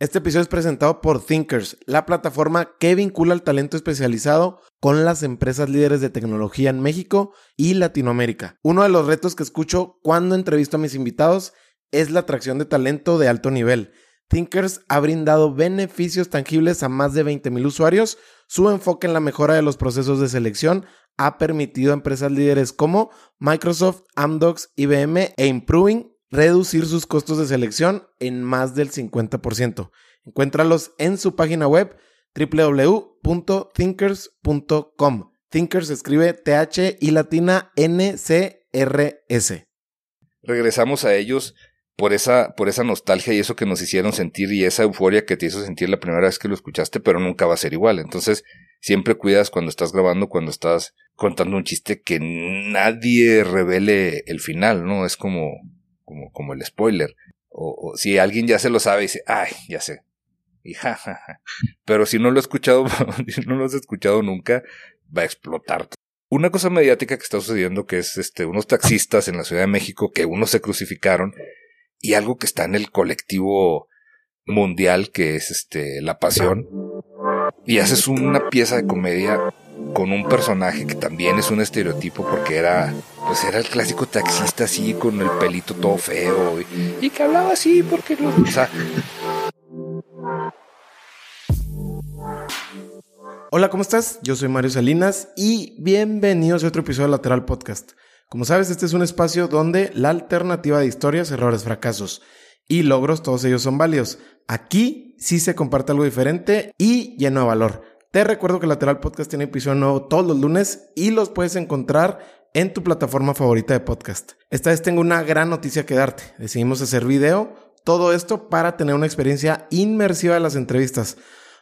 Este episodio es presentado por Thinkers, la plataforma que vincula el talento especializado con las empresas líderes de tecnología en México y Latinoamérica. Uno de los retos que escucho cuando entrevisto a mis invitados es la atracción de talento de alto nivel. Thinkers ha brindado beneficios tangibles a más de 20.000 usuarios. Su enfoque en la mejora de los procesos de selección ha permitido a empresas líderes como Microsoft, Amdocs, IBM e Improving reducir sus costos de selección en más del 50%. Encuéntralos en su página web www.thinkers.com. Thinkers escribe TH y latina NCRS. Regresamos a ellos por esa, por esa nostalgia y eso que nos hicieron sentir y esa euforia que te hizo sentir la primera vez que lo escuchaste, pero nunca va a ser igual. Entonces, siempre cuidas cuando estás grabando, cuando estás contando un chiste que nadie revele el final, ¿no? Es como, como, como el spoiler. O, si alguien ya se lo sabe y dice, ay, ya sé. Y jajaja. Pero si no lo he escuchado, si no lo has escuchado nunca, va a explotar. Una cosa mediática que está sucediendo que es este, unos taxistas en la Ciudad de México que unos se crucificaron y algo que está en el colectivo mundial que es este, la pasión. Y haces una pieza de comedia con un personaje que también es un estereotipo porque era pues era el clásico taxista así con el pelito todo feo y, que hablaba así porque no Hola, ¿cómo estás? Yo soy Mario Salinas y bienvenidos a otro episodio de Lateral Podcast. Como sabes, este es un espacio donde la alternativa de historias, errores, fracasos y logros, todos ellos son válidos. Aquí sí se comparte algo diferente y lleno de valor. Te recuerdo que Lateral Podcast tiene episodio nuevo todos los lunes y los puedes encontrar en tu plataforma favorita de podcast. Esta vez tengo una gran noticia que darte. Decidimos hacer video, todo esto para tener una experiencia inmersiva de las entrevistas.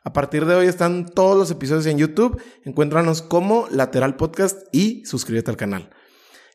A partir de hoy están todos los episodios en YouTube. Encuéntranos como Lateral Podcast y suscríbete al canal.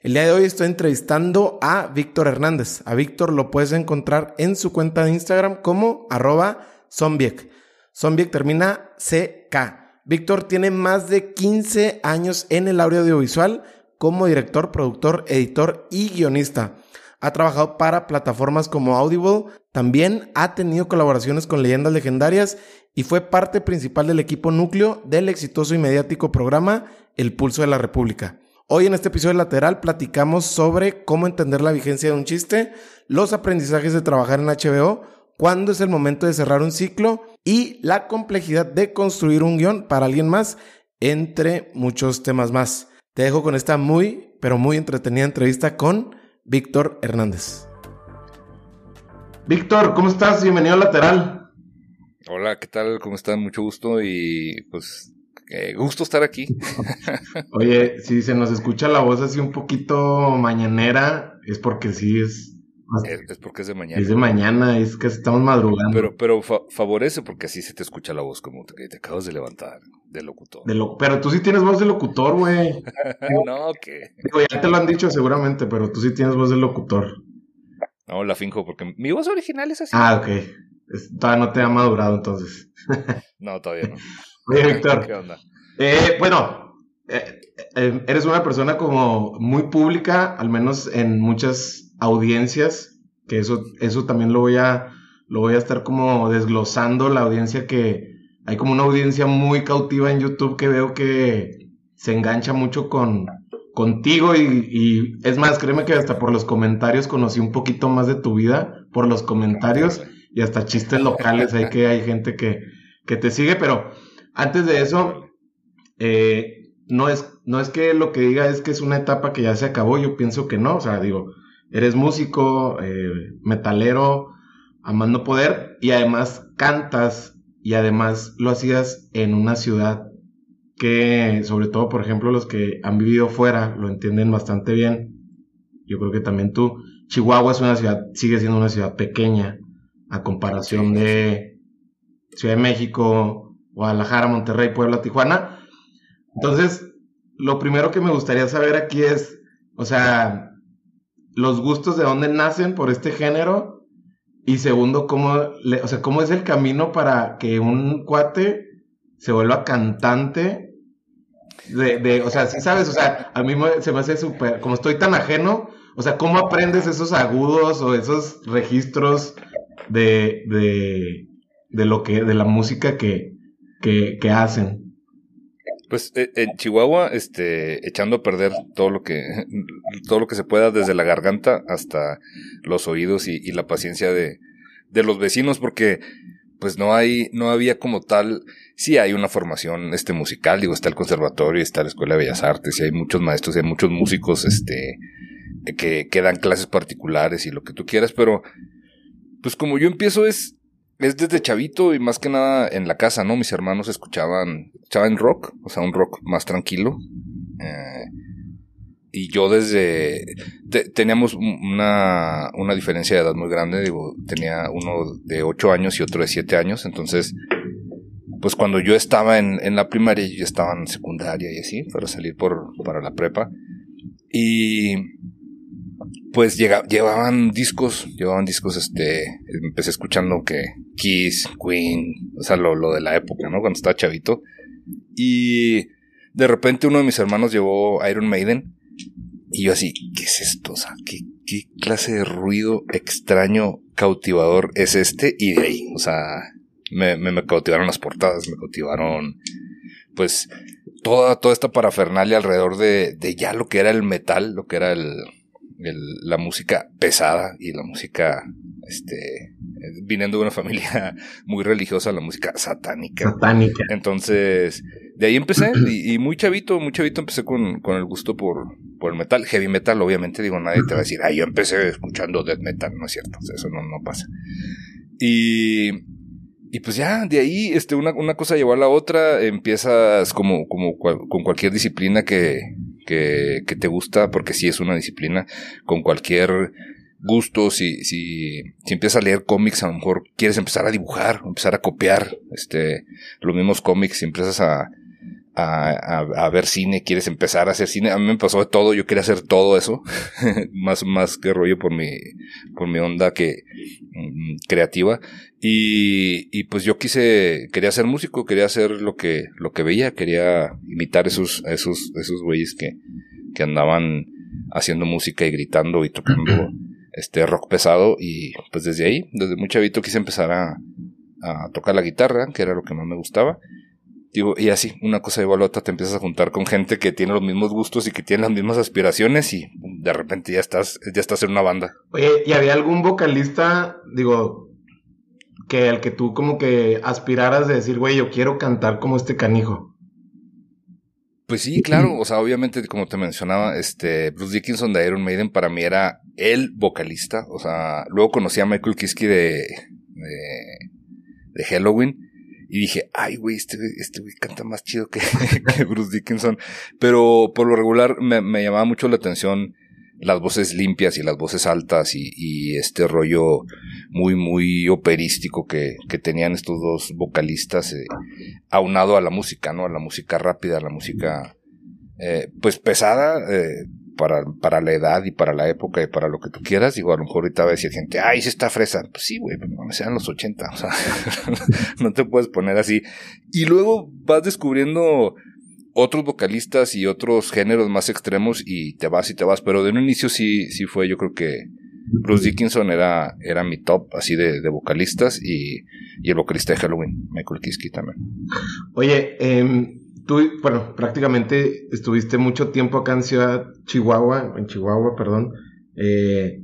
El día de hoy estoy entrevistando a Víctor Hernández. A Víctor lo puedes encontrar en su cuenta de Instagram como arroba zombiek. Zombiek termina CK. Víctor tiene más de 15 años en el audiovisual como director, productor, editor y guionista. Ha trabajado para plataformas como Audible, también ha tenido colaboraciones con leyendas legendarias y fue parte principal del equipo núcleo del exitoso y mediático programa El Pulso de la República. Hoy en este episodio lateral platicamos sobre cómo entender la vigencia de un chiste, los aprendizajes de trabajar en HBO, cuándo es el momento de cerrar un ciclo y la complejidad de construir un guion para alguien más, entre muchos temas más. Te dejo con esta muy, pero muy entretenida entrevista con Víctor Hernández. Víctor, ¿cómo estás? Bienvenido a Lateral. Hola, ¿qué tal? ¿Cómo están? Mucho gusto y pues eh, gusto estar aquí. Oye, si se nos escucha la voz así un poquito mañanera, es porque sí es es, porque es de mañana. Es de mañana, es que estamos madrugando. Pero, pero favorece porque así se te escucha la voz como que te acabas de levantar de locutor. De pero tú sí tienes voz de locutor, güey. no, que. ya te lo han dicho seguramente, pero tú sí tienes voz de locutor. No, la finjo porque mi voz original es así. Ah, ok. todavía no te ha madurado entonces. no, todavía no. Oye, Víctor. ¿Qué onda? Eh, bueno, eh, eh, eres una persona como muy pública, al menos en muchas audiencias, que eso, eso también lo voy a, lo voy a estar como desglosando, la audiencia que hay como una audiencia muy cautiva en YouTube que veo que se engancha mucho con contigo y, es más, créeme que hasta por los comentarios conocí un poquito más de tu vida, por los comentarios y hasta chistes locales, hay que hay gente que, que te sigue, pero antes de eso, eh, no, es, no es que lo que diga es que es una etapa que ya se acabó, yo pienso que no, o sea, digo, eres músico, eh, metalero, amando poder y además cantas y además lo hacías en una ciudad que sobre todo por ejemplo los que han vivido fuera lo entienden bastante bien. Yo creo que también tú. Chihuahua es una ciudad, sigue siendo una ciudad pequeña a comparación de Ciudad de México, Guadalajara, Monterrey, Puebla, Tijuana. Entonces, lo primero que me gustaría saber aquí es, o sea, los gustos de dónde nacen por este género y segundo, cómo, o sea, cómo es el camino para que un cuate se vuelva cantante de, de o sea, sí sabes, o sea, a mí se me hace súper, como estoy tan ajeno, o sea, ¿cómo aprendes esos agudos o esos registros de, de, de lo que, de la música que, que hacen. Pues eh, en Chihuahua, este, echando a perder todo lo que, todo lo que se pueda desde la garganta hasta los oídos y, la paciencia de, de los vecinos, porque pues no hay, no había como tal, sí hay una formación este musical, digo, está el conservatorio, está la Escuela de Bellas Artes, y hay muchos maestros, y hay muchos músicos, este, que, que dan clases particulares y lo que tú quieras, pero pues como yo empiezo es es desde chavito y más que nada en la casa, ¿no? Mis hermanos escuchaban, escuchaban rock, o sea, un rock más tranquilo. Eh, y yo desde... teníamos una, una diferencia de edad muy grande, digo, tenía uno de 8 años y otro de 7 años, entonces, pues cuando yo estaba en, en la primaria, yo estaba en secundaria y así, para salir por, para la prepa. Y pues llevaban discos, llevaban discos, este, empecé escuchando que Kiss, Queen, o sea, lo, lo de la época, ¿no? Cuando estaba chavito. Y de repente uno de mis hermanos llevó Iron Maiden y yo así, ¿qué es esto? O sea, ¿qué, qué clase de ruido extraño, cautivador es este? Y de ahí, o sea, me, me, cautivaron las portadas, me cautivaron, pues, toda, toda esta parafernalia alrededor de, de ya lo que era el metal, lo que era el, la música pesada y la música, este, viniendo de una familia muy religiosa, la música satánica. Satánica. Entonces, de ahí empecé y, muy chavito, muy chavito empecé con, con el gusto por, por el metal, heavy metal, obviamente, digo, nadie te va a decir, ay, yo empecé escuchando death metal, no es cierto, eso no, no pasa. Y, y pues ya, de ahí, este, una, una cosa llevó a la otra, empiezas como, como con cualquier disciplina que, que, que te gusta, porque sí es una disciplina, con cualquier gusto, si, si, si empiezas a leer cómics, a lo mejor quieres empezar a dibujar, empezar a copiar, este, los mismos cómics, si empiezas a, a, a, ver cine, quieres empezar a hacer cine. A mí me pasó de todo, yo quería hacer todo eso, más, más que rollo por mi, por mi onda que mm, creativa. Y, y pues yo quise, quería ser músico, quería hacer lo que, lo que veía, quería imitar esos, esos, esos güeyes que, que andaban haciendo música y gritando y tocando este rock pesado. Y pues desde ahí, desde muy chavito quise empezar a, a tocar la guitarra, que era lo que más me gustaba y así, una cosa de a la otra, te empiezas a juntar con gente que tiene los mismos gustos y que tiene las mismas aspiraciones y de repente ya estás, ya estás en una banda. Oye, ¿y había algún vocalista, digo, que al que tú como que aspiraras de decir, güey, yo quiero cantar como este canijo? Pues sí, claro, o sea, obviamente, como te mencionaba, este, Bruce Dickinson de Iron Maiden para mí era el vocalista, o sea, luego conocí a Michael Kiske de, de, de Halloween, y dije, ay, güey, este, este güey canta más chido que, Bruce Dickinson. Pero por lo regular me, me, llamaba mucho la atención las voces limpias y las voces altas y, y este rollo muy, muy operístico que, que tenían estos dos vocalistas, eh, aunado a la música, ¿no? A la música rápida, a la música, eh, pues pesada, eh, para, para la edad y para la época y para lo que tú quieras. Digo, a lo mejor ahorita va a decir gente, ay, se está fresa. Pues sí, güey, no sean los 80, o sea, no te puedes poner así. Y luego vas descubriendo otros vocalistas y otros géneros más extremos y te vas y te vas. Pero de un inicio sí, sí fue, yo creo que Bruce Dickinson era, era mi top así de, de vocalistas y, y, el vocalista de Halloween, Michael Kiske también. Oye, eh, tú, bueno, prácticamente estuviste mucho tiempo acá en Ciudad Chihuahua, en Chihuahua, perdón. Eh,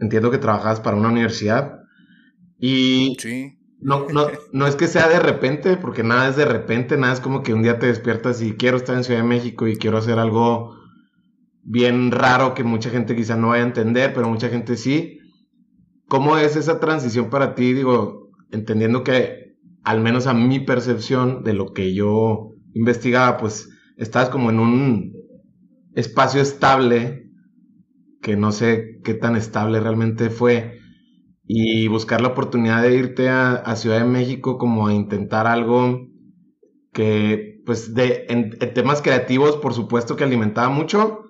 entiendo que trabajabas para una universidad. Y sí. no, no, no es que sea de repente, porque nada es de repente, nada es como que un día te despiertas y quiero estar en Ciudad de México y quiero hacer algo bien raro que mucha gente quizá no vaya a entender, pero mucha gente sí. ¿Cómo es esa transición para ti? Digo, entendiendo que al menos a mi percepción de lo que yo investigaba, pues estás como en un espacio estable, que no sé qué tan estable realmente fue, y buscar la oportunidad de irte a, Ciudad de México como a intentar algo que, pues, de, en, temas creativos, por supuesto que alimentaba mucho,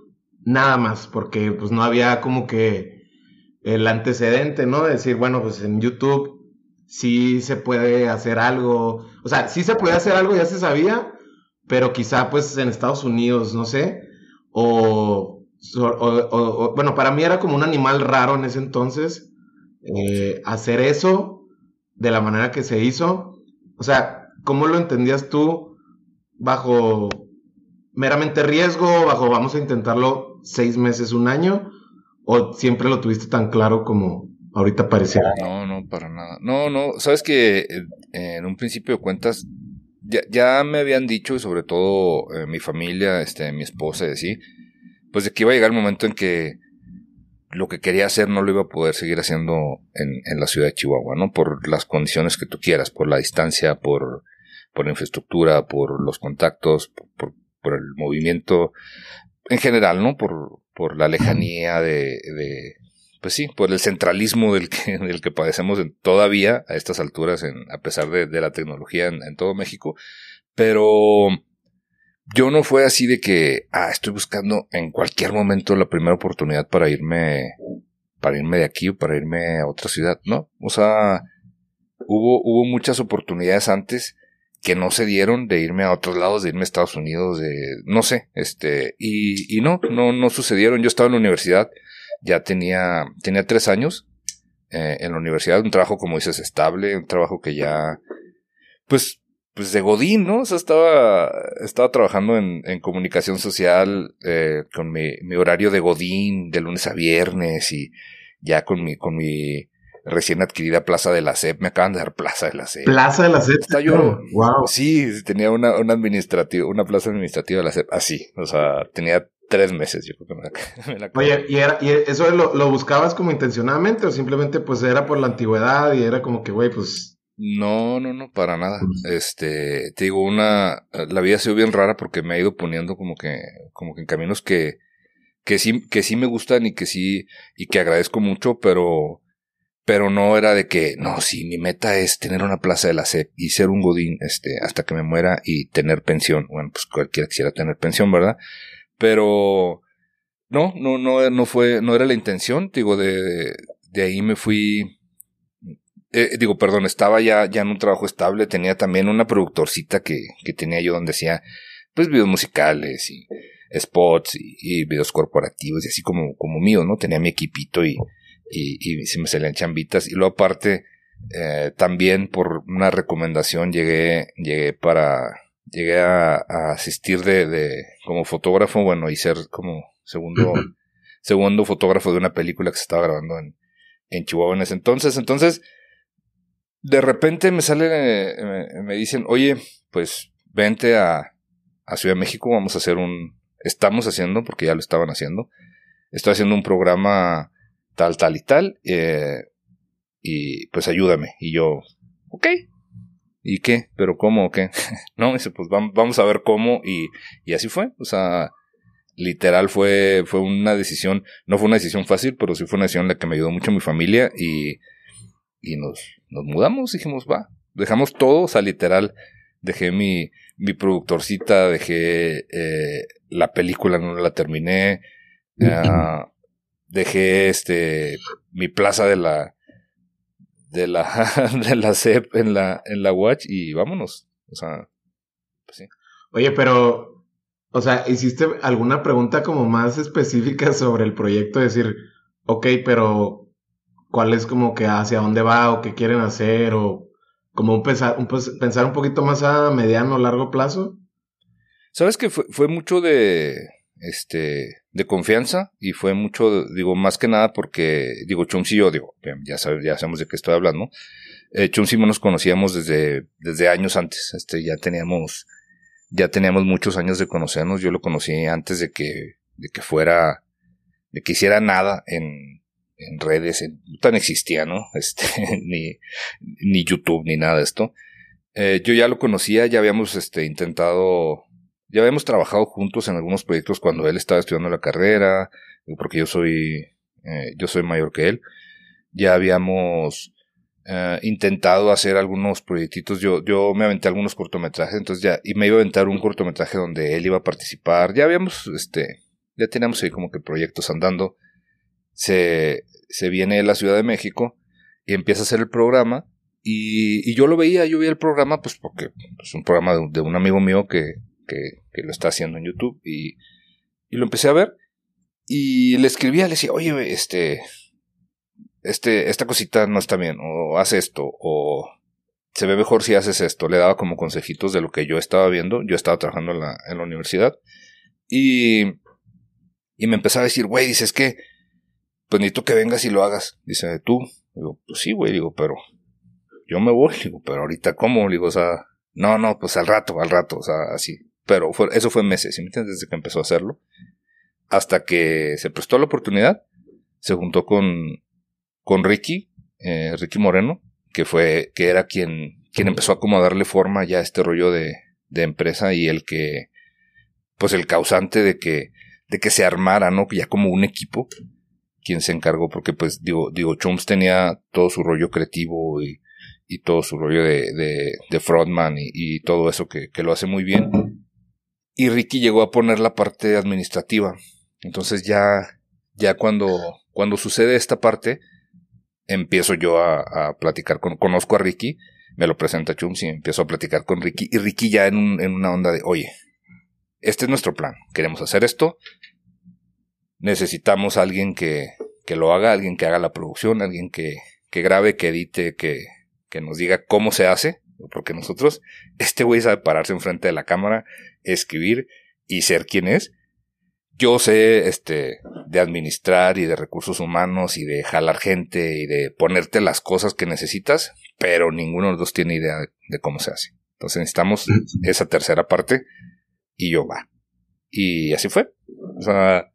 nada más, porque pues no había como que el antecedente, ¿no? De decir, bueno, pues en YouTube sí se puede hacer algo, o sea, sí se puede hacer algo, ya se sabía, pero quizá pues en Estados Unidos, no sé, o, bueno, para mí era como un animal raro en ese entonces eh, hacer eso, de la manera que se hizo. O sea, ¿cómo lo entendías tú bajo meramente riesgo, bajo vamos a intentarlo seis meses, un año? ¿O siempre lo tuviste tan claro como ahorita parecía? No, no, para nada. No, no, sabes que eh, en un principio de cuentas ya, me habían dicho, sobre todo eh, mi familia, este, mi esposa y así, pues de que iba a llegar el momento en que lo que quería hacer no lo iba a poder seguir haciendo en, en la ciudad de Chihuahua, ¿no? Por las condiciones que tú quieras, por la distancia, por, por la infraestructura, por los contactos, por, el movimiento en general, ¿no? Por, por la lejanía de, pues sí, por el centralismo del que, del que padecemos todavía a estas alturas, en, a pesar de, de la tecnología en, en, todo México. Pero yo no fue así de que, ah, estoy buscando en cualquier momento la primera oportunidad para irme, para irme de aquí o para irme a otra ciudad, ¿no? O sea, hubo, hubo muchas oportunidades antes que no se dieron de irme a otros lados, de irme a Estados Unidos, de, no sé, este, y, y no, no, no sucedieron. Yo estaba en la universidad, ya tenía, tenía tres años eh, en la universidad, un trabajo, como dices, estable, un trabajo que ya, pues, pues de Godín, ¿no? O sea, estaba, estaba trabajando en, en comunicación social eh, con mi, mi, horario de Godín de lunes a viernes y ya con mi, con mi recién adquirida Plaza de la SEP. Me acaban de dar Plaza de la SEP. Plaza de la SEP. Está yo. Wow. Sí, tenía una, una administrativa, una plaza administrativa de la SEP. Así. O sea, tenía tres meses, yo creo que me la, me la Oye, ¿y, era, ¿y eso lo, lo buscabas como intencionadamente o simplemente pues era por la antigüedad y era como que, güey, pues no, no, no, para nada. Este, te digo, una, la vida ha sido bien rara porque me ha ido poniendo como que, como que en caminos que, que sí, que sí me gustan y que sí, y que agradezco mucho, pero, pero no era de que, no, sí, mi meta es tener una plaza de la SEP y ser un godín, este, hasta que me muera y tener pensión. Bueno, pues cualquiera quisiera tener pensión, ¿verdad? Pero, no, no, no, no fue, no era la intención, digo, de, de ahí me fui, eh, digo, perdón, estaba ya, ya en un trabajo estable, tenía también una productorcita que, que tenía yo donde hacía, pues, videos musicales y spots y, videos corporativos y así como, como mío, ¿no? Tenía mi equipito y, y, y se me salían chambitas. Y luego aparte, eh, también por una recomendación llegué, llegué para, llegué a, a asistir de, de, como fotógrafo, bueno, y ser como segundo, segundo fotógrafo de una película que se estaba grabando en, en Chihuahua en ese entonces. Entonces, de repente me sale, me, dicen, oye, pues vente a, a Ciudad de México, vamos a hacer un, estamos haciendo, porque ya lo estaban haciendo, estoy haciendo un programa tal, tal y tal, eh, y pues ayúdame. Y yo, ok. ¿Y qué? ¿Pero cómo o qué? no, dice, pues vamos a ver cómo, y, y así fue. O sea, literal fue, fue una decisión, no fue una decisión fácil, pero sí fue una decisión en la que me ayudó mucho mi familia y, y nos, nos mudamos, dijimos, va, dejamos todo, o sea, literal, dejé mi, mi productorcita, dejé eh, la película, no la terminé, uh, dejé este, mi plaza de la, de la, de la CEP en la, en la Watch y vámonos, o sea, pues sí. Oye, pero, o sea, ¿hiciste alguna pregunta como más específica sobre el proyecto? Decir, ok, pero cuál es como que hacia dónde va o qué quieren hacer o como un pensar, un, pensar un poquito más a mediano o largo plazo? Sabes que fue, fue mucho de este de confianza y fue mucho, digo, más que nada porque, digo, Chums y yo, digo, ya, ya sabemos de qué estoy hablando, eh, Chums y yo nos conocíamos desde, desde años antes, este, ya teníamos, ya teníamos muchos años de conocernos, yo lo conocí antes de que, de que fuera, de que hiciera nada en, en redes, en, tan existía, ¿no? Este, ni, ni YouTube, ni nada de esto. Eh, yo ya lo conocía, ya habíamos este, intentado, ya habíamos trabajado juntos en algunos proyectos cuando él estaba estudiando la carrera, porque yo soy, eh, yo soy mayor que él. Ya habíamos eh, intentado hacer algunos proyectitos. Yo, yo me aventé algunos cortometrajes, entonces ya, y me iba a aventar un cortometraje donde él iba a participar. Ya habíamos, este, ya teníamos ahí como que proyectos andando. Se, se viene la Ciudad de México y empieza a hacer el programa. Y, y yo lo veía, yo veía el programa, pues porque es un programa de, un amigo mío que, que, lo está haciendo en YouTube. Y, y lo empecé a ver. Y le escribía, le decía, oye, este, este, esta cosita no está bien, o haz esto, o se ve mejor si haces esto. Le daba como consejitos de lo que yo estaba viendo. Yo estaba trabajando en la, en la universidad. Y, y me empezaba a decir, güey, dices que, pues necesito que vengas y lo hagas. Dice, tú. Digo, pues sí, güey, digo, pero yo me voy. Digo, pero ahorita, ¿cómo? Digo, o sea, no, no, pues al rato, al rato, o sea, así. Pero fue, eso fue meses, ¿sí me entiendes? Desde que empezó a hacerlo. Hasta que se prestó la oportunidad, se juntó con, con Ricky, eh, Ricky Moreno, que fue, que era quien, quien empezó a como darle forma ya a este rollo de, de empresa y el que, pues el causante de que, de que se armara, ¿no? Ya como un equipo, quien se encargó, porque pues digo, digo, Chums tenía todo su rollo creativo y, y todo su rollo de, de, de y, y, todo eso que, que lo hace muy bien. Y Ricky llegó a poner la parte administrativa. Entonces ya, ya cuando, cuando sucede esta parte, empiezo yo a, a platicar con, conozco a Ricky, me lo presenta Chums y empiezo a platicar con Ricky, y Ricky ya en, un, en una onda de, oye, este es nuestro plan, queremos hacer esto, necesitamos a alguien que, que lo haga, alguien que haga la producción, alguien que, que grabe, que edite, que, que nos diga cómo se hace, porque nosotros, este güey sabe pararse enfrente de la cámara, escribir y ser quien es, yo sé este de administrar y de recursos humanos y de jalar gente y de ponerte las cosas que necesitas, pero ninguno de los dos tiene idea de, cómo se hace. Entonces necesitamos esa tercera parte y yo va. Y así fue. O sea,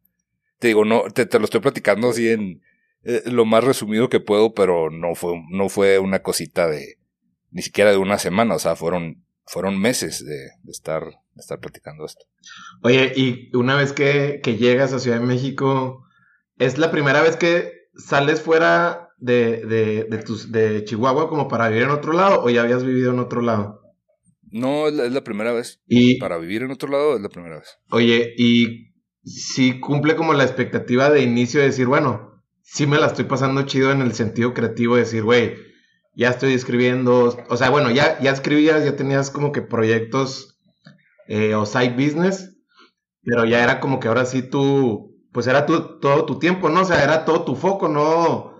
te digo, no, te, te lo estoy platicando así en eh, lo más resumido que puedo, pero no fue, no fue una cosita de, ni siquiera de una semana, o sea, fueron, fueron meses de, de estar estar platicando esto. Oye, y una vez que, que, llegas a Ciudad de México, ¿es la primera vez que sales fuera de, de, de, tus, de Chihuahua como para vivir en otro lado o ya habías vivido en otro lado? No, es la, es la primera vez. Y para vivir en otro lado es la primera vez. Oye, y si cumple como la expectativa de inicio de decir, bueno, sí me la estoy pasando chido en el sentido creativo de decir, güey, ya estoy escribiendo, o sea, bueno, ya, ya escribías, ya tenías como que proyectos eh, o side business, pero ya era como que ahora sí tú, pues era tu, todo tu tiempo, ¿no? O sea, era todo tu foco, no,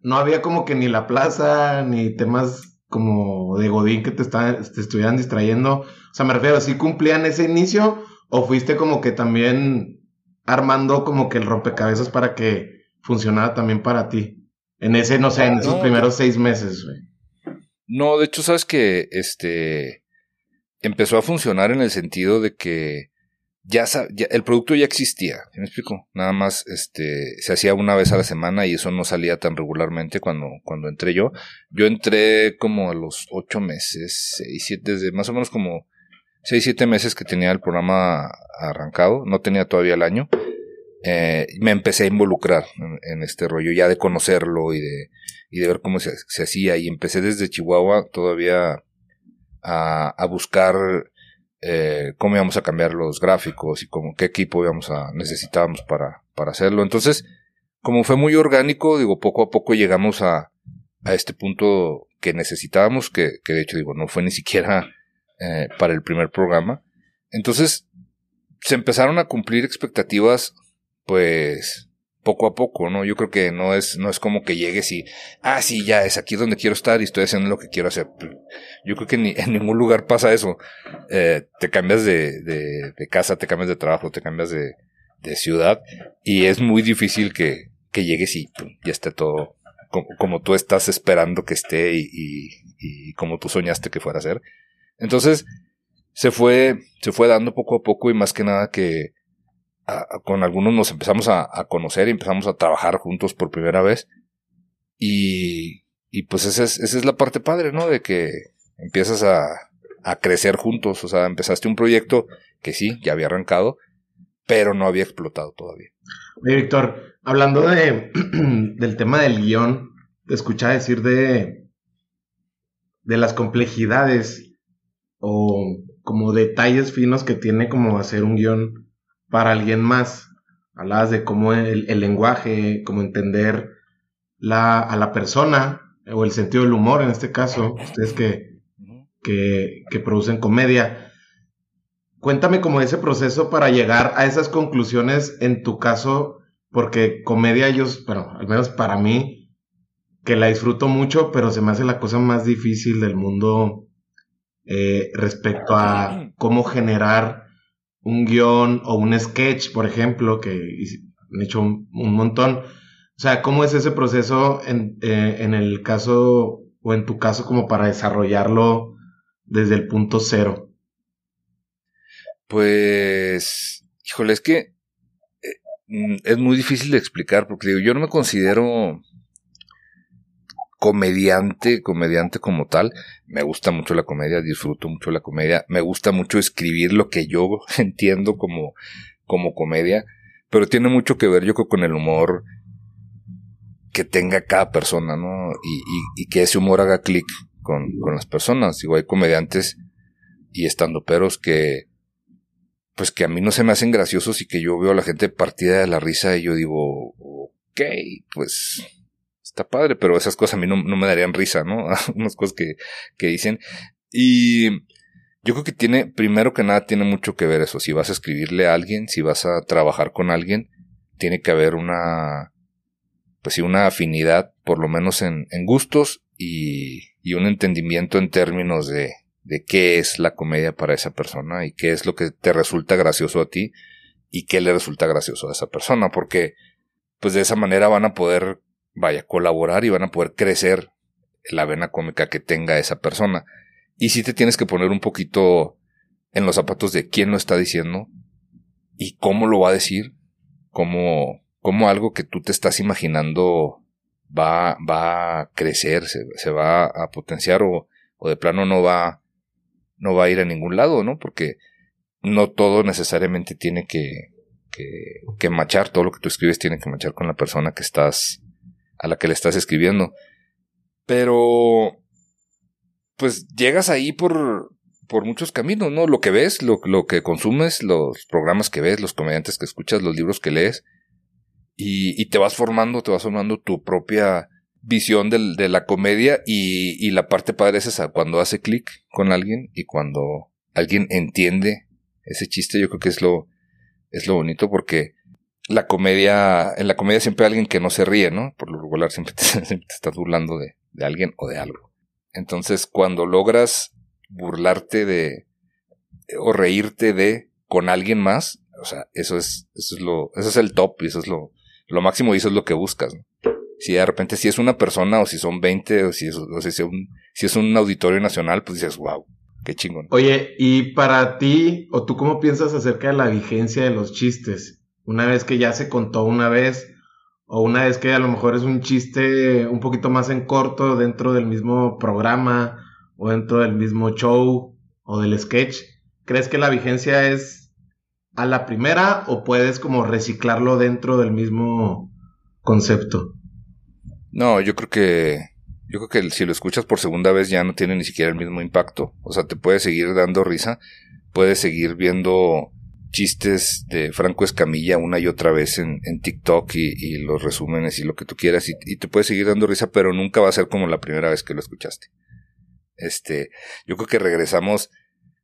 no había como que ni la plaza, ni temas como de Godín que te, está, te estuvieran distrayendo. O sea, me refiero, ¿sí cumplían ese inicio o fuiste como que también armando como que el rompecabezas para que funcionara también para ti? En ese, no sé, en esos primeros seis meses, güey. No, de hecho, sabes que este empezó a funcionar en el sentido de que ya, el producto ya existía, ¿me explico? Nada más este se hacía una vez a la semana y eso no salía tan regularmente cuando, cuando entré yo. Yo entré como a los ocho meses, seis, siete, desde más o menos como seis, siete meses que tenía el programa arrancado, no tenía todavía el año. Eh, me empecé a involucrar en, este rollo, ya de conocerlo y de, y de ver cómo se, se hacía. Y empecé desde Chihuahua todavía a, buscar eh, cómo íbamos a cambiar los gráficos y cómo, qué equipo íbamos a necesitábamos para, para hacerlo. Entonces, como fue muy orgánico, digo, poco a poco llegamos a, a este punto que necesitábamos, que, de hecho, digo, no fue ni siquiera eh, para el primer programa. Entonces, se empezaron a cumplir expectativas, pues, poco a poco, ¿no? Yo creo que no es, no es como que llegues y, ah, sí, ya es aquí donde quiero estar y estoy haciendo lo que quiero hacer. Yo creo que ni, en ningún lugar pasa eso. Eh, te cambias de, de, casa, te cambias de trabajo, te cambias de, de ciudad y es muy difícil que, que llegues y ya esté todo como, como, tú estás esperando que esté y, y, y como tú soñaste que fuera a ser. Entonces, se fue, se fue dando poco a poco y más que nada que, con algunos nos empezamos a, conocer y empezamos a trabajar juntos por primera vez. Y, y pues esa es, esa es la parte padre, ¿no? De que empiezas a, a crecer juntos. O sea, empezaste un proyecto que sí, ya había arrancado, pero no había explotado todavía. Oye, Víctor, hablando de, del tema del guion, te escuché decir de, de las complejidades o como detalles finos que tiene como hacer un guion para alguien más. Hablabas de cómo el, lenguaje, cómo entender la, a la persona, o el sentido del humor en este caso, ustedes que, que, que producen comedia. Cuéntame cómo ese proceso para llegar a esas conclusiones en tu caso, porque comedia ellos, bueno, al menos para mí, que la disfruto mucho, pero se me hace la cosa más difícil del mundo eh, respecto a cómo generar un guion o un sketch, por ejemplo, que han hecho un, montón. O sea, ¿cómo es ese proceso en, eh, en el caso o en tu caso como para desarrollarlo desde el punto cero? Pues, híjole, es que eh, mm, es muy difícil de explicar porque digo, yo no me considero comediante, comediante como tal. Me gusta mucho la comedia, disfruto mucho la comedia. Me gusta mucho escribir lo que yo entiendo como, como comedia. Pero tiene mucho que ver, yo con el humor que tenga cada persona, ¿no? Y, que ese humor haga clic con, con, las personas. Digo, hay comediantes y estandoperos que, pues que a mí no se me hacen graciosos y que yo veo a la gente partida de la risa y yo digo, ok, pues está padre, pero esas cosas a mí no, me darían risa, ¿no? Unas cosas que, que dicen. Y yo creo que tiene, primero que nada, tiene mucho que ver eso. Si vas a escribirle a alguien, si vas a trabajar con alguien, tiene que haber una, pues sí, una afinidad, por lo menos en, en gustos y, y un entendimiento en términos de, de qué es la comedia para esa persona y qué es lo que te resulta gracioso a ti y qué le resulta gracioso a esa persona, porque pues de esa manera van a poder vaya, colaborar y van a poder crecer la vena cómica que tenga esa persona. Y si te tienes que poner un poquito en los zapatos de quién lo está diciendo y cómo lo va a decir, cómo, cómo algo que tú te estás imaginando va, va a crecer, se, va a potenciar o, o, de plano no va, no va a ir a ningún lado, ¿no? Porque no todo necesariamente tiene que, que machar, todo lo que tú escribes tiene que machar con la persona que estás a la que le estás escribiendo. Pero, pues llegas ahí por, por muchos caminos, ¿no? Lo que ves, lo, lo, que consumes, los programas que ves, los comediantes que escuchas, los libros que lees, y, te vas formando, te vas formando tu propia visión de la comedia y, y la parte padre es esa, cuando hace clic con alguien y cuando alguien entiende ese chiste, yo creo que es lo, es lo bonito porque la comedia, en la comedia siempre hay alguien que no se ríe, ¿no? Por lo regular siempre te, estás burlando de, de, alguien o de algo. Entonces, cuando logras burlarte de, o reírte de, con alguien más, o sea, eso es, eso es lo, eso es el top y eso es lo, lo máximo y eso es lo que buscas. Si de repente, si es una persona o si son 20 o si es, o si un, si es un auditorio nacional, pues dices, wow, qué chingón. Oye, y para ti, o tú cómo piensas acerca de la vigencia de los chistes? Una vez que ya se contó una vez o una vez que a lo mejor es un chiste un poquito más en corto dentro del mismo programa o dentro del mismo show o del sketch, ¿crees que la vigencia es a la primera o puedes como reciclarlo dentro del mismo concepto? No, yo creo que yo creo que si lo escuchas por segunda vez ya no tiene ni siquiera el mismo impacto, o sea, te puede seguir dando risa, puedes seguir viendo chistes de Franco Escamilla una y otra vez en, en TikTok y, los resúmenes y lo que tú quieras y, te puedes seguir dando risa, pero nunca va a ser como la primera vez que lo escuchaste. Este, yo creo que regresamos,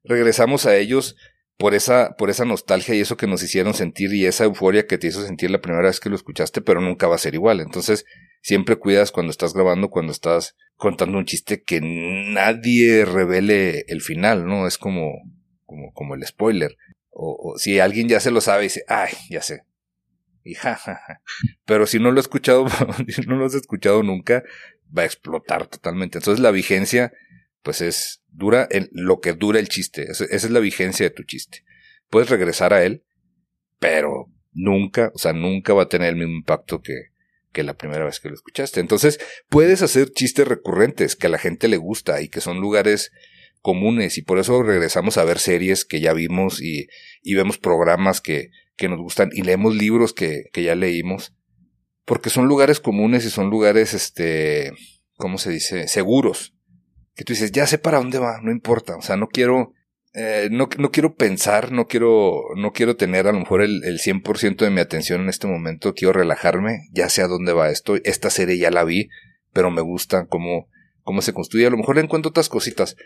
regresamos a ellos por esa, por esa nostalgia y eso que nos hicieron sentir y esa euforia que te hizo sentir la primera vez que lo escuchaste, pero nunca va a ser igual. Entonces, siempre cuidas cuando estás grabando, cuando estás contando un chiste que nadie revele el final, ¿no? Es como, como, como el spoiler. O, si alguien ya se lo sabe y dice, ay, ya sé. Y. Pero si no lo he escuchado, no lo has escuchado nunca, va a explotar totalmente. Entonces la vigencia, pues es dura lo que dura el chiste. Esa, es la vigencia de tu chiste. Puedes regresar a él, pero nunca, o sea, nunca va a tener el mismo impacto que, que la primera vez que lo escuchaste. Entonces, puedes hacer chistes recurrentes que a la gente le gusta y que son lugares comunes y por eso regresamos a ver series que ya vimos y, y vemos programas que, que nos gustan y leemos libros que, que ya leímos porque son lugares comunes y son lugares, este, ¿cómo se dice? Seguros. Que tú dices, ya sé para dónde va, no importa. O sea, no quiero, eh, no, no quiero pensar, no quiero, no quiero tener a lo mejor el, el 100% de mi atención en este momento. Quiero relajarme, ya sé a dónde va esto. Esta serie ya la vi, pero me gusta cómo, cómo se construye. A lo mejor le encuentro otras cositas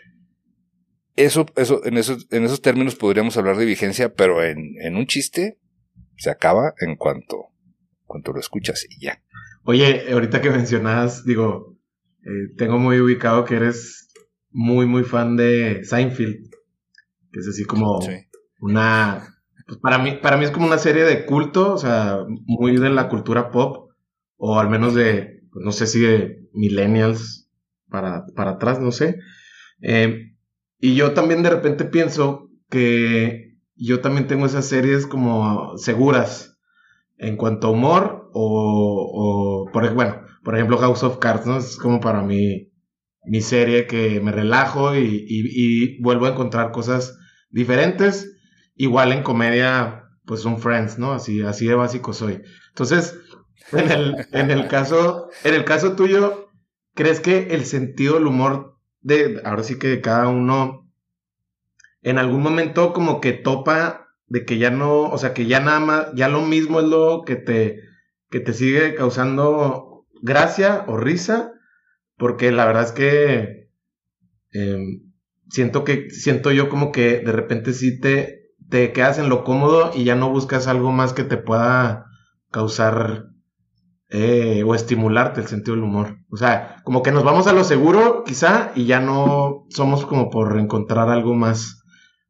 eso, eso, en esos, en esos términos podríamos hablar de vigencia, pero en, en un chiste se acaba en cuanto, cuanto lo escuchas y ya. Oye, ahorita que mencionas, digo, eh, tengo muy ubicado que eres muy, muy fan de Seinfeld, que es así como una... Pues para, mí, para mí es como una serie de culto, o sea, muy de la cultura pop, o al menos de, pues no sé si de millennials para, para atrás, no sé. Eh, y yo también de repente pienso que yo también tengo esas series como seguras en cuanto a humor o, o por, bueno, por ejemplo House of Cards, ¿no? Es como para mí mi serie que me relajo y, y, vuelvo a encontrar cosas diferentes. Igual en comedia, pues son Friends, ¿no? Así, así de básico soy. Entonces, en el, en el caso, en el caso tuyo, ¿crees que el sentido del humor de, ahora sí que cada uno, en algún momento como que topa de que ya no, o sea, que ya nada más, ya lo mismo es lo que te, que te sigue causando gracia o risa, porque la verdad es que em, siento que, siento yo como que de repente sí te, te quedas en lo cómodo y ya no buscas algo más que te pueda causar eh, o estimularte el sentido del humor. O sea, como que nos vamos a lo seguro, quizá, y ya no somos como por encontrar algo más,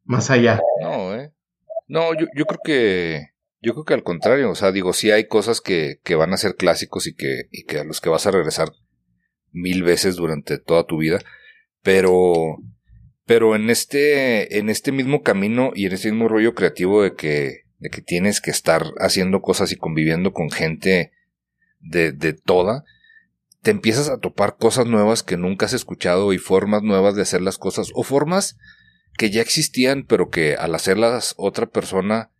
más allá. No, eh. No, yo, yo creo que, yo creo que al contrario, o sea, digo, sí hay cosas que, que van a ser clásicos y que, y que a los que vas a regresar mil veces durante toda tu vida, pero, pero en este, en este mismo camino y en este mismo rollo creativo de que, de que tienes que estar haciendo cosas y conviviendo con gente de, de toda, te empiezas a topar cosas nuevas que nunca has escuchado y formas nuevas de hacer las cosas o formas que ya existían pero que al hacerlas otra persona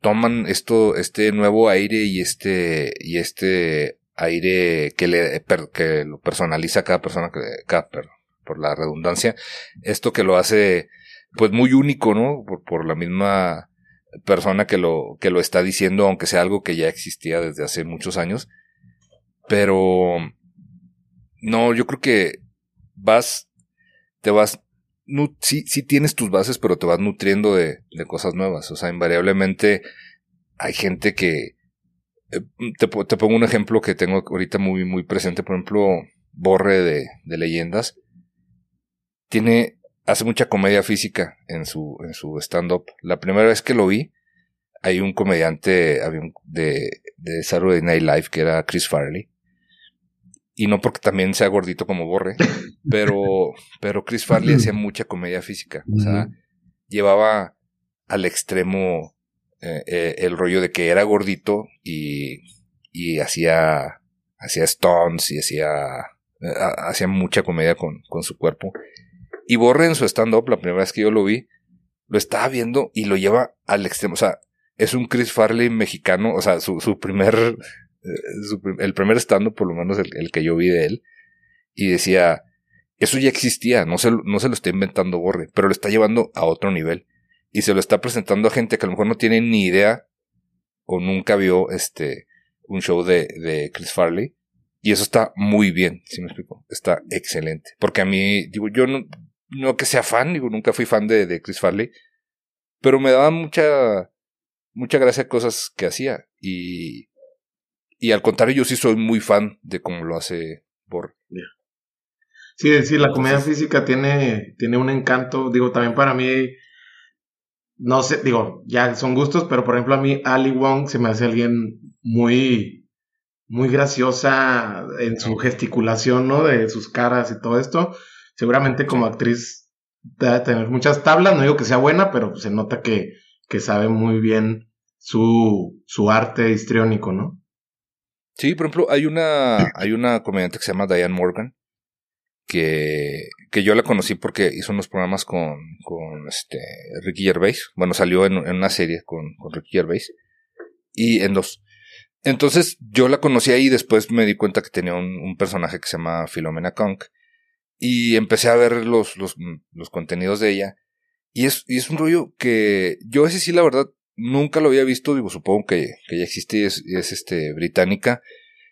toman esto este nuevo aire y este y este aire que le que lo personaliza cada persona cada, por la redundancia. Esto que lo hace pues muy único no por, por la misma persona que lo que lo está diciendo aunque sea algo que ya existía desde hace muchos años pero no, yo creo que vas, te vas, sí, sí tienes tus bases, pero te vas nutriendo de, de cosas nuevas. O sea, invariablemente hay gente que, eh, te, te, pongo un ejemplo que tengo ahorita muy, muy presente, por ejemplo, Borre de, de leyendas. Tiene, hace mucha comedia física en su, en su stand-up. La primera vez que lo vi, hay un comediante de, de Saturday Night Live que era Chris Farley y no porque también sea gordito como Borre, pero, pero Chris Farley hacía mucha comedia física. O sea, llevaba al extremo eh, eh, el rollo de que era gordito y, y hacía, hacía stunts y hacía, eh, hacía mucha comedia con, con su cuerpo. Y Borre en su stand-up, la primera vez que yo lo vi, lo estaba viendo y lo lleva al extremo. O sea, es un Chris Farley mexicano, o sea, su, su primer el primer stand por lo menos el, que yo vi de él, y decía, eso ya existía, no se, no se lo está inventando Borre, pero lo está llevando a otro nivel. Y se lo está presentando a gente que a lo mejor no tiene ni idea o nunca vio este un show de, de Chris Farley. Y eso está muy bien, si me explico. Está excelente. Porque a mí, digo, yo no, no que sea fan, digo, nunca fui fan de, de Chris Farley. Pero me daba mucha, mucha gracia cosas que hacía. Y, y al contrario, yo sí soy muy fan de cómo lo hace Borre. Sí, sí, la comedia física tiene, tiene un encanto. Digo, también para mí, no sé, digo, ya son gustos, pero por ejemplo a mí Ali Wong se me hace alguien muy, muy graciosa en su gesticulación, ¿no? De sus caras y todo esto. Seguramente como actriz debe tener muchas tablas, no digo que sea buena, pero se nota que, que sabe muy bien su, su arte histriónico, ¿no? Sí, por ejemplo, hay una, hay una comediante que se llama Diane Morgan, que, que yo la conocí porque hizo unos programas con, con este, Ricky Gervais. Bueno, salió en, una serie con, con, Ricky Gervais. Y en dos. Entonces, yo la conocí ahí y después me di cuenta que tenía un, un personaje que se llama Philomena Conk. Y empecé a ver los, los, los contenidos de ella. Y es, y es un rollo que yo ese sí, la verdad, nunca lo había visto, digo, supongo que, que ya existe, es, es este, británica,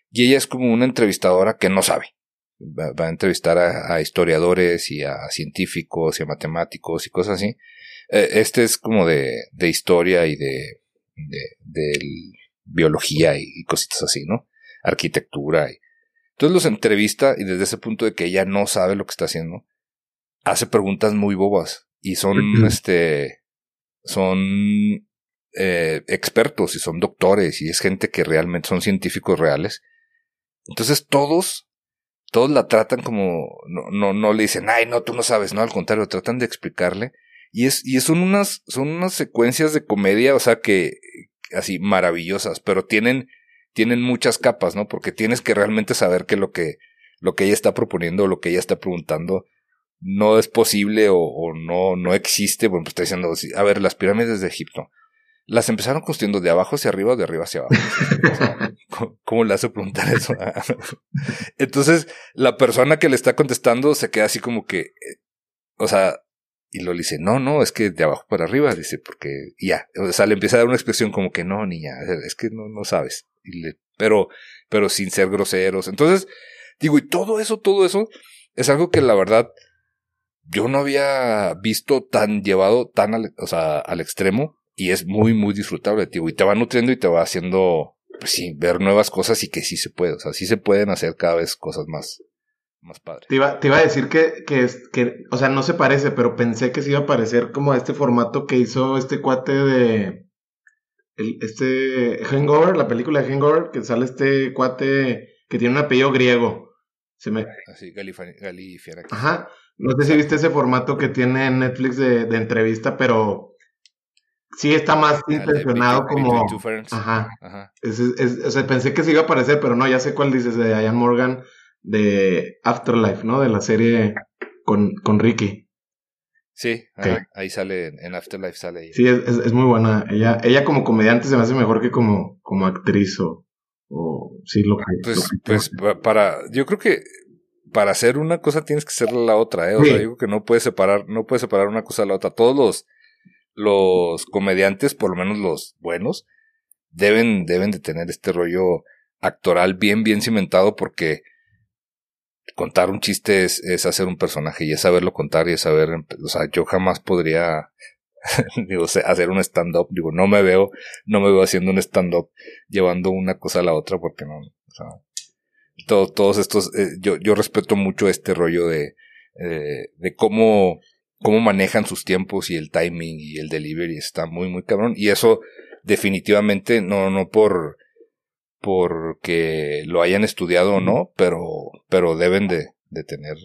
y ella es como una entrevistadora que no sabe. Va, a entrevistar a, historiadores y a científicos y a matemáticos y cosas así. Eh, este es como de, de historia y de, de, de biología y, cositas así, ¿no? arquitectura. Y, entonces los entrevista y desde ese punto de que ella no sabe lo que está haciendo, hace preguntas muy bobas y son, este, son eh, expertos y son doctores y es gente que realmente son científicos reales. Entonces todos, todos la tratan como, no, no, no le dicen, ay, no, tú no sabes, no, al contrario, tratan de explicarle. Y es, y son unas, son unas secuencias de comedia, o sea, que, así, maravillosas, pero tienen, tienen muchas capas, ¿no? Porque tienes que realmente saber que lo que, lo que ella está proponiendo, lo que ella está preguntando, no es posible o, no, no existe. Bueno, pues está diciendo, a ver, las pirámides de Egipto las empezaron construyendo de abajo hacia arriba o de arriba hacia abajo. ¿Cómo, le hace preguntar eso? Entonces, la persona que le está contestando se queda así como que, eh, o sea, y lo dice, no, no, es que de abajo para arriba, dice, porque ya, o sea, le empieza a dar una expresión como que no, niña, es que no, no sabes. pero, pero sin ser groseros. Entonces, digo, y todo eso, todo eso, es algo que la verdad, yo no había visto tan llevado tan al, o sea, al extremo y es muy, muy disfrutable, tío. Y te va nutriendo y te va haciendo, pues sí, ver nuevas cosas y que sí se puede. O sea, sí se pueden hacer cada vez cosas más, más padres. Te iba, te iba a decir que, que, que, o sea, no se parece, pero pensé que se iba a parecer como a este formato que hizo este cuate de. El, este Hangover, la película de Hangover, que sale este cuate que tiene un apellido griego. Se me... Así, Galifiana. Ajá. No sé si viste ese formato que tiene Netflix de, de entrevista, pero Sí, está más intencionado como. Ajá. Ajá. o sea, pensé que se iba a aparecer, pero no, ya sé cuál dices de Diane Morgan de Afterlife, ¿no? De la serie con, con Ricky. Sí, ahí sale, en Afterlife sale ella. Sí, es, es, muy buena. Ella, ella como comediante se me hace mejor que como, como actriz o, o sí, lo que. Pues, pues para, yo creo que para hacer una cosa tienes que ser la otra, ¿eh? O sea, digo que no puedes separar, no puedes separar una cosa de la otra. Todos los los comediantes, por lo menos los buenos, deben, deben de tener este rollo actoral bien, bien cimentado porque contar un chiste es, es hacer un personaje y es saberlo contar y es saber, o sea, yo jamás podría hacer un stand-up, digo, no me veo, no me veo haciendo un stand-up llevando una cosa a la otra porque no, o sea, todo, todos estos, eh, yo, yo respeto mucho este rollo de, eh, de cómo cómo manejan sus tiempos y el timing y el delivery está muy, muy cabrón. Y eso definitivamente no, no por, porque lo hayan estudiado o no, pero, pero deben de, de tener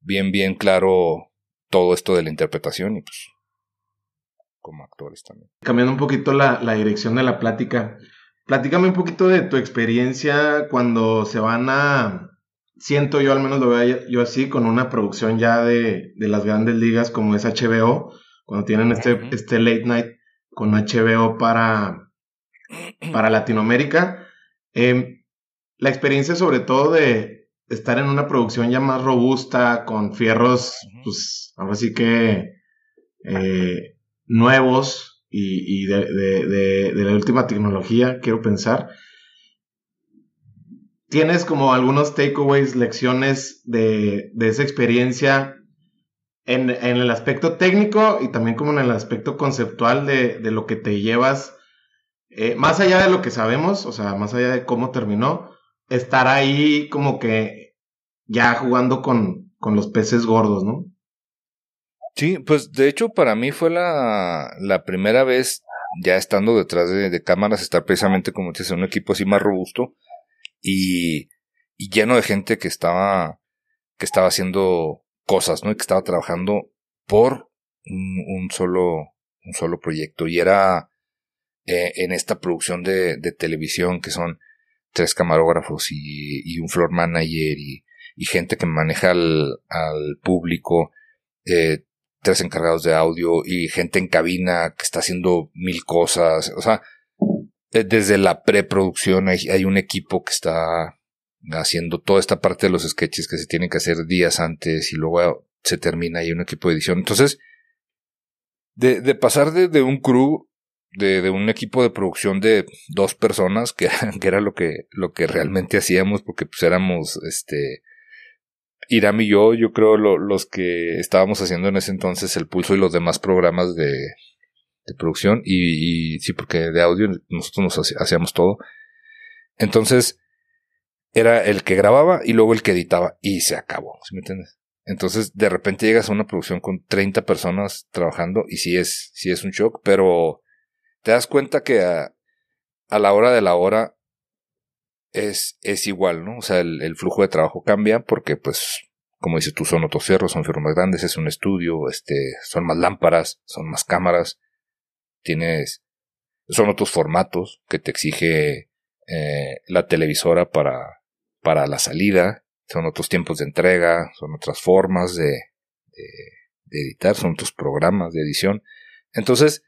bien, bien claro todo esto de la interpretación y pues como actores también. Cambiando un poquito la, la dirección de la plática, platícame un poquito de tu experiencia cuando se van a, siento yo, al menos lo veo yo así, con una producción ya de, de las grandes ligas como es HBO, cuando tienen este, este late night con HBO para, para Latinoamérica. Em, la experiencia sobre todo de estar en una producción ya más robusta, con fierros, pues ahora sí que eh, nuevos y, y de, de, de, la última tecnología, quiero pensar tienes como algunos takeaways, lecciones de, de esa experiencia en, en, el aspecto técnico y también como en el aspecto conceptual de, de lo que te llevas, eh, más allá de lo que sabemos, o sea, más allá de cómo terminó, estar ahí como que ya jugando con, con los peces gordos, ¿no? Sí, pues de hecho para mí fue la, la primera vez ya estando detrás de, cámaras, estar precisamente como dices, en un equipo así más robusto y, y lleno de gente que estaba, que estaba haciendo cosas, ¿no? Y que estaba trabajando por un, solo, un solo proyecto. Y era eh, en esta producción de, televisión que son tres camarógrafos y, un floor manager y, gente que maneja al, público, eh, tres encargados de audio y gente en cabina que está haciendo mil cosas. O sea, desde la preproducción hay, hay un equipo que está haciendo toda esta parte de los sketches que se tienen que hacer días antes y luego se termina y un equipo de edición. Entonces, de, de pasar de, un crew, de, un equipo de producción de dos personas, que, era lo que, lo que realmente hacíamos, porque pues éramos, este, Iram y yo, yo creo lo, los que estábamos haciendo en ese entonces el pulso y los demás programas de, de producción y, sí, porque de audio nosotros nos hacíamos todo. Entonces, era el que grababa y luego el que editaba y se acabó, ¿sí me entiendes? Entonces, de repente llegas a una producción con 30 personas trabajando y sí es, sí es un shock, pero te das cuenta que a, a la hora de la hora es, es igual, ¿no? O sea, el, flujo de trabajo cambia porque, pues, como dices tú, son otros cerros, son firmas grandes, es un estudio, este, son más lámparas, son más cámaras, tienes, son otros formatos que te exige eh, la televisora para, para la salida, son otros tiempos de entrega, son otras formas de, de, de editar, son otros programas de edición. Entonces,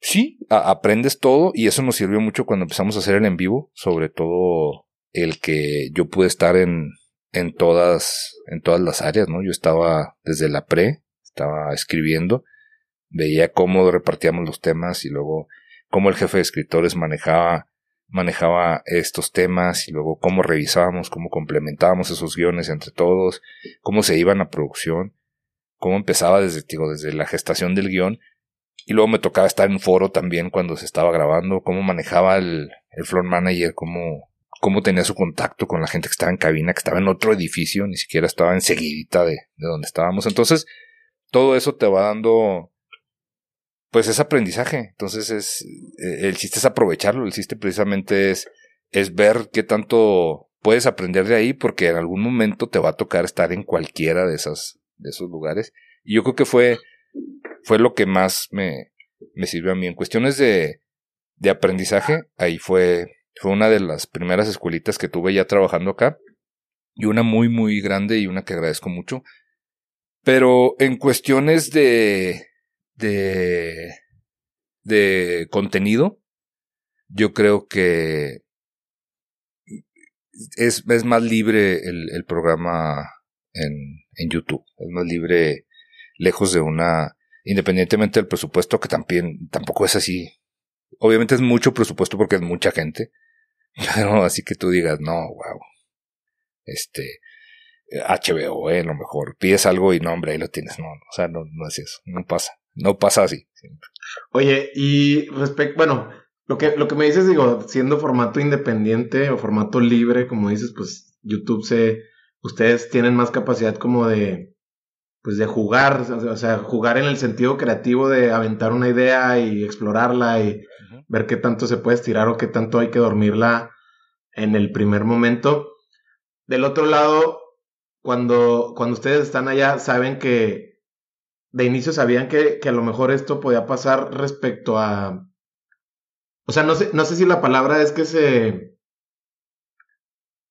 sí, aprendes todo y eso nos sirvió mucho cuando empezamos a hacer el en vivo, sobre todo el que yo pude estar en, en todas, en todas las áreas, ¿no? Yo estaba desde la pre, estaba escribiendo, veía cómo repartíamos los temas y luego cómo el jefe de escritores manejaba manejaba estos temas y luego cómo revisábamos, cómo complementábamos esos guiones entre todos, cómo se iban a producción, cómo empezaba desde, digo, desde la gestación del guion y luego me tocaba estar en foro también cuando se estaba grabando, cómo manejaba el, el floor manager, cómo, cómo tenía su contacto con la gente que estaba en cabina, que estaba en otro edificio, ni siquiera estaba enseguidita de, de donde estábamos. Entonces, todo eso te va dando pues es aprendizaje. Entonces es, eh, el chiste es aprovecharlo, el chiste precisamente es, es ver qué tanto puedes aprender de ahí porque en algún momento te va a tocar estar en cualquiera de esas, de esos lugares. Y yo creo que fue, fue lo que más me, me sirvió a mí. En cuestiones de, de aprendizaje, ahí fue, fue una de las primeras escuelitas que tuve ya trabajando acá. Y una muy, muy grande y una que agradezco mucho. Pero en cuestiones de, de, de contenido, yo creo que es, es más libre el, el programa en, en, YouTube. Es más libre lejos de una, independientemente del presupuesto, que también tampoco es así. Obviamente es mucho presupuesto porque es mucha gente. Pero así que tú digas, no, wow. Este, HBO, eh, lo mejor. Pides algo y no, hombre, ahí lo tienes. No, o sea, no, no es eso. No pasa. No pasa así. Oye, y respecto, bueno, lo que, lo que me dices, digo, siendo formato independiente o formato libre, como dices, pues YouTube se, ustedes tienen más capacidad como de, pues de jugar, o sea, jugar en el sentido creativo de aventar una idea y explorarla y ver qué tanto se puede estirar o qué tanto hay que dormirla en el primer momento. Del otro lado, cuando, cuando ustedes están allá, saben que de inicio sabían que, que, a lo mejor esto podía pasar respecto a... O sea, no sé, no sé si la palabra es que se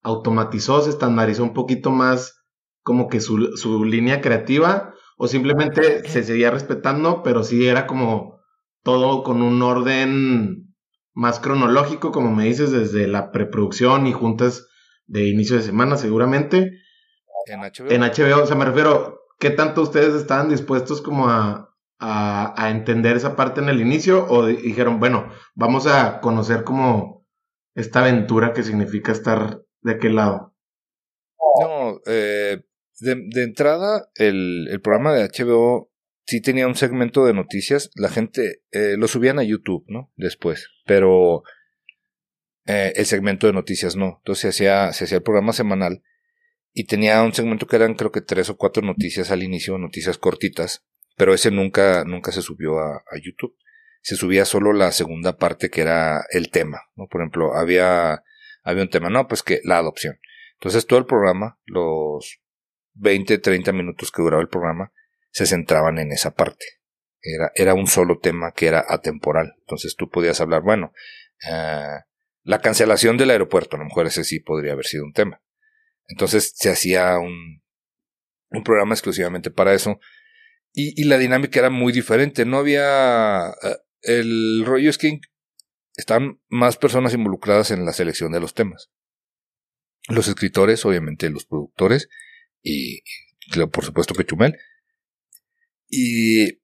automatizó, se estandarizó un poquito más como que su, su línea creativa o simplemente se seguía respetando, pero sí era como todo con un orden más cronológico, como me dices, desde la preproducción y juntas de inicio de semana seguramente. En HBO. En HBO, o sea, me refiero, ¿qué tanto ustedes estaban dispuestos como a, a, entender esa parte en el inicio o dijeron, bueno, vamos a conocer como esta aventura que significa estar de aquel lado? No, eh, de, entrada, el, el, programa de HBO sí tenía un segmento de noticias, la gente eh, lo subían a YouTube, ¿no? Después, pero eh, el segmento de noticias no. Entonces hacía, se hacía el programa semanal y tenía un segmento que eran creo que tres o cuatro noticias al inicio, noticias cortitas, pero ese nunca, nunca se subió a, YouTube. Se subía solo la segunda parte que era el tema, ¿no? Por ejemplo, había, había un tema, no, pues que la adopción. Entonces todo el programa, los 20, 30 minutos que duraba el programa, se centraban en esa parte. Era, era un solo tema que era atemporal. Entonces tú podías hablar, bueno, uh, la cancelación del aeropuerto, a lo mejor ese sí podría haber sido un tema. Entonces se hacía un, un programa exclusivamente para eso. Y, la dinámica era muy diferente. No había. Uh, el rollo es que están más personas involucradas en la selección de los temas. Los escritores, obviamente los productores, y por supuesto que Chumel. Y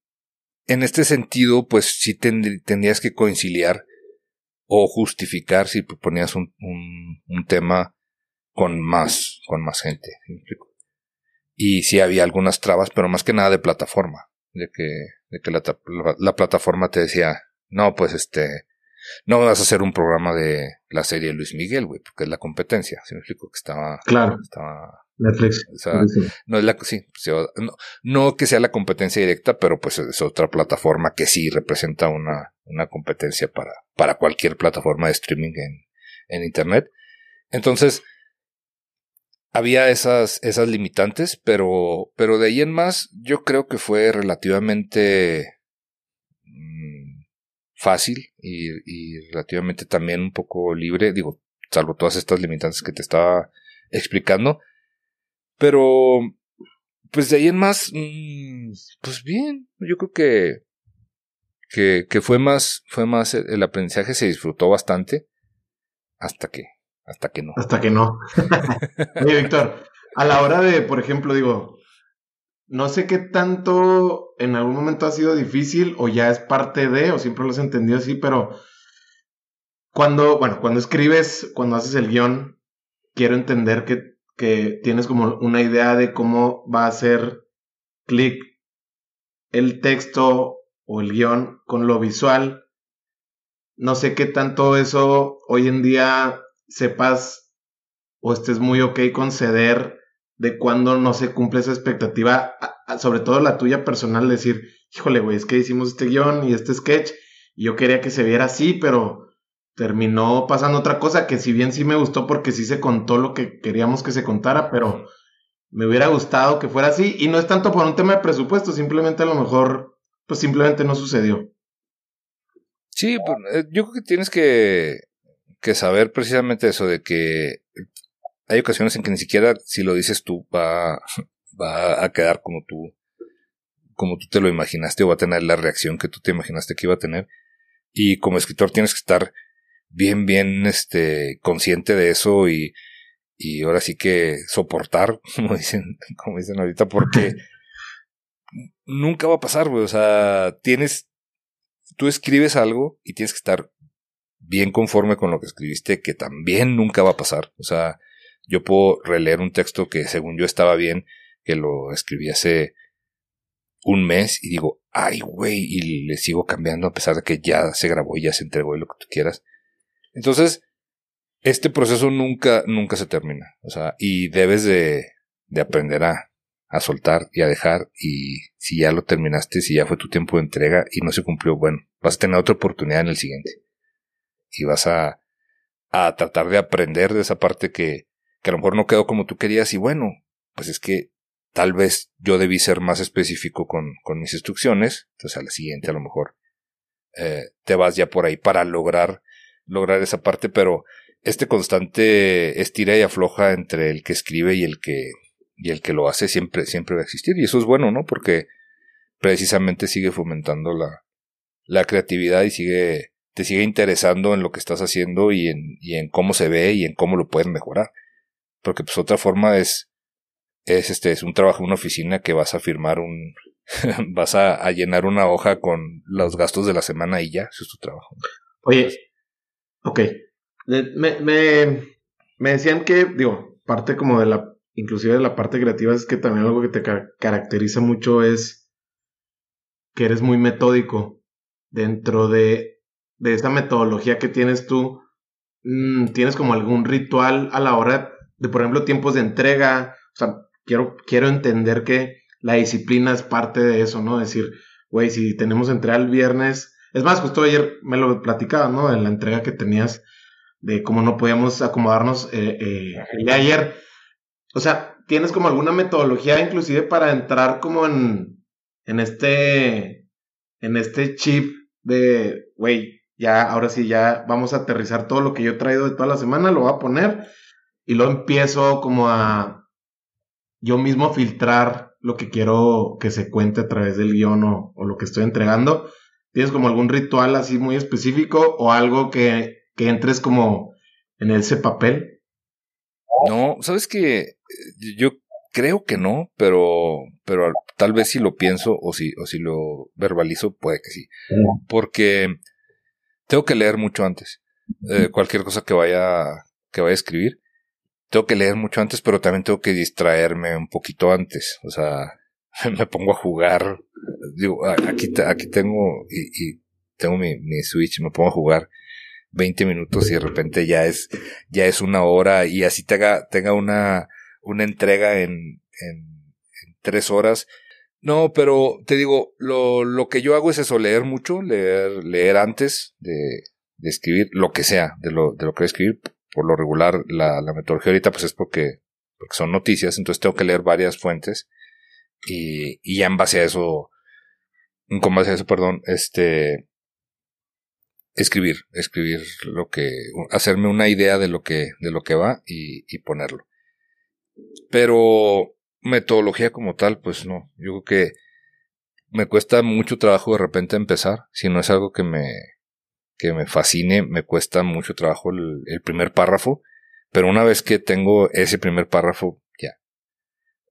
en este sentido, pues sí tend tendrías que conciliar o justificar si proponías un, un, un tema con más, con más gente. Y sí había algunas trabas, pero más que nada de plataforma. De que, de que la, la, la, plataforma te decía, no, pues este, no vas a hacer un programa de la serie Luis Miguel, güey, porque es la competencia. ¿Sí me explico? Que estaba. Claro. Estaba. Netflix. O sea, no es la, sí, no, no, que sea la competencia directa, pero pues es otra plataforma que sí representa una, una competencia para, para cualquier plataforma de streaming en, en internet. Entonces, había esas, esas limitantes, pero, pero de ahí en más, yo creo que fue relativamente mm, fácil y, y, relativamente también un poco libre, digo, salvo todas estas limitantes que te estaba explicando. Pero, pues de ahí en más, mm, pues bien, yo creo que, que, que fue más, fue más, el aprendizaje se disfrutó bastante hasta que hasta que no. Hasta que no. Oye, Víctor, a la hora de, por ejemplo, digo, no sé qué tanto en algún momento ha sido difícil o ya es parte de, o siempre lo has entendido así, pero cuando, bueno, cuando escribes, cuando haces el guion, quiero entender que, que tienes como una idea de cómo va a ser clic el texto o el guion con lo visual. No sé qué tanto eso hoy en día sepas o estés muy ok con ceder de cuando no se cumple esa expectativa, sobre todo la tuya personal, decir, híjole, güey, es que hicimos este guion y este sketch, y yo quería que se viera así, pero terminó pasando otra cosa que si bien sí me gustó porque sí se contó lo que queríamos que se contara, pero me hubiera gustado que fuera así, y no es tanto por un tema de presupuesto, simplemente a lo mejor, pues simplemente no sucedió. Sí, pues, eh, yo creo que tienes que que saber precisamente eso de que hay ocasiones en que ni siquiera si lo dices tú va, va a quedar como tú, como tú te lo imaginaste o va a tener la reacción que tú te imaginaste que iba a tener. Y como escritor tienes que estar bien, bien, este, consciente de eso y, y ahora sí que soportar, como dicen, como dicen ahorita, porque nunca va a pasar, güey. O sea, tienes, tú escribes algo y tienes que estar bien conforme con lo que escribiste, que también nunca va a pasar. O sea, yo puedo releer un texto que según yo estaba bien, que lo escribí hace un mes y digo, ay, güey, y le sigo cambiando a pesar de que ya se grabó y ya se entregó y lo que tú quieras. Entonces, este proceso nunca, nunca se termina. O sea, y debes de, de aprender a, a soltar y a dejar y si ya lo terminaste, si ya fue tu tiempo de entrega y no se cumplió, bueno, vas a tener otra oportunidad en el siguiente y vas a, a tratar de aprender de esa parte que, que a lo mejor no quedó como tú querías. Y bueno, pues es que tal vez yo debí ser más específico con, con mis instrucciones, entonces a la siguiente a lo mejor eh, te vas ya por ahí para lograr, lograr esa parte, pero este constante estira y afloja entre el que escribe y el que, y el que lo hace siempre, siempre va a existir. Y eso es bueno, ¿no? Porque precisamente sigue fomentando la, la creatividad y sigue te sigue interesando en lo que estás haciendo y en, y en cómo se ve y en cómo lo pueden mejorar. Porque pues otra forma es, es este, es un trabajo en una oficina que vas a firmar un, vas a, llenar una hoja con los gastos de la semana y ya, eso es tu trabajo. Oye, ok. Me, me, me decían que, digo, parte como de la, inclusive de la parte creativa es que también algo que te caracteriza mucho es que eres muy metódico dentro de de esta metodología que tienes tú, mm, ¿tienes como algún ritual a la hora de, por ejemplo, tiempos de entrega? O sea, quiero, quiero entender que la disciplina es parte de eso, ¿no? Decir, güey, si tenemos entrega el viernes, es más, justo ayer me lo platicaba, ¿no? En la entrega que tenías de cómo no podíamos acomodarnos eh, eh, el de ayer. O sea, ¿tienes como alguna metodología inclusive para entrar como en, en este, en este chip de, güey, ya, ahora sí, ya vamos a aterrizar todo lo que yo he traído de toda la semana, lo voy a poner y lo empiezo como a yo mismo filtrar lo que quiero que se cuente a través del guion o, lo que estoy entregando. ¿Tienes como algún ritual así muy específico o algo que, que entres como en ese papel? No, sabes que yo creo que no, pero, pero tal vez si lo pienso o si, o si lo verbalizo, puede que sí. Porque tengo que leer mucho antes. Eh, cualquier cosa que vaya, que vaya a escribir. Tengo que leer mucho antes, pero también tengo que distraerme un poquito antes. O sea, me pongo a jugar. Digo, aquí, aquí tengo, y, tengo mi, mi Switch, me pongo a jugar 20 minutos y de repente ya es, ya es una hora y así tenga, tenga una, una entrega en, en, en tres horas. No, pero te digo, lo, lo que yo hago es eso, leer mucho, leer, leer antes de, de escribir lo que sea, de lo, de lo que voy a escribir. Por lo regular, la, la metodología ahorita pues es porque, porque son noticias, entonces tengo que leer varias fuentes y, y ya en base a eso, con base a eso, perdón, este, escribir, escribir lo que, hacerme una idea de lo que, de lo que va y, y ponerlo. Pero metodología como tal, pues no, yo creo que me cuesta mucho trabajo de repente empezar, si no es algo que me, que me fascine, me cuesta mucho trabajo el, el primer párrafo, pero una vez que tengo ese primer párrafo, ya,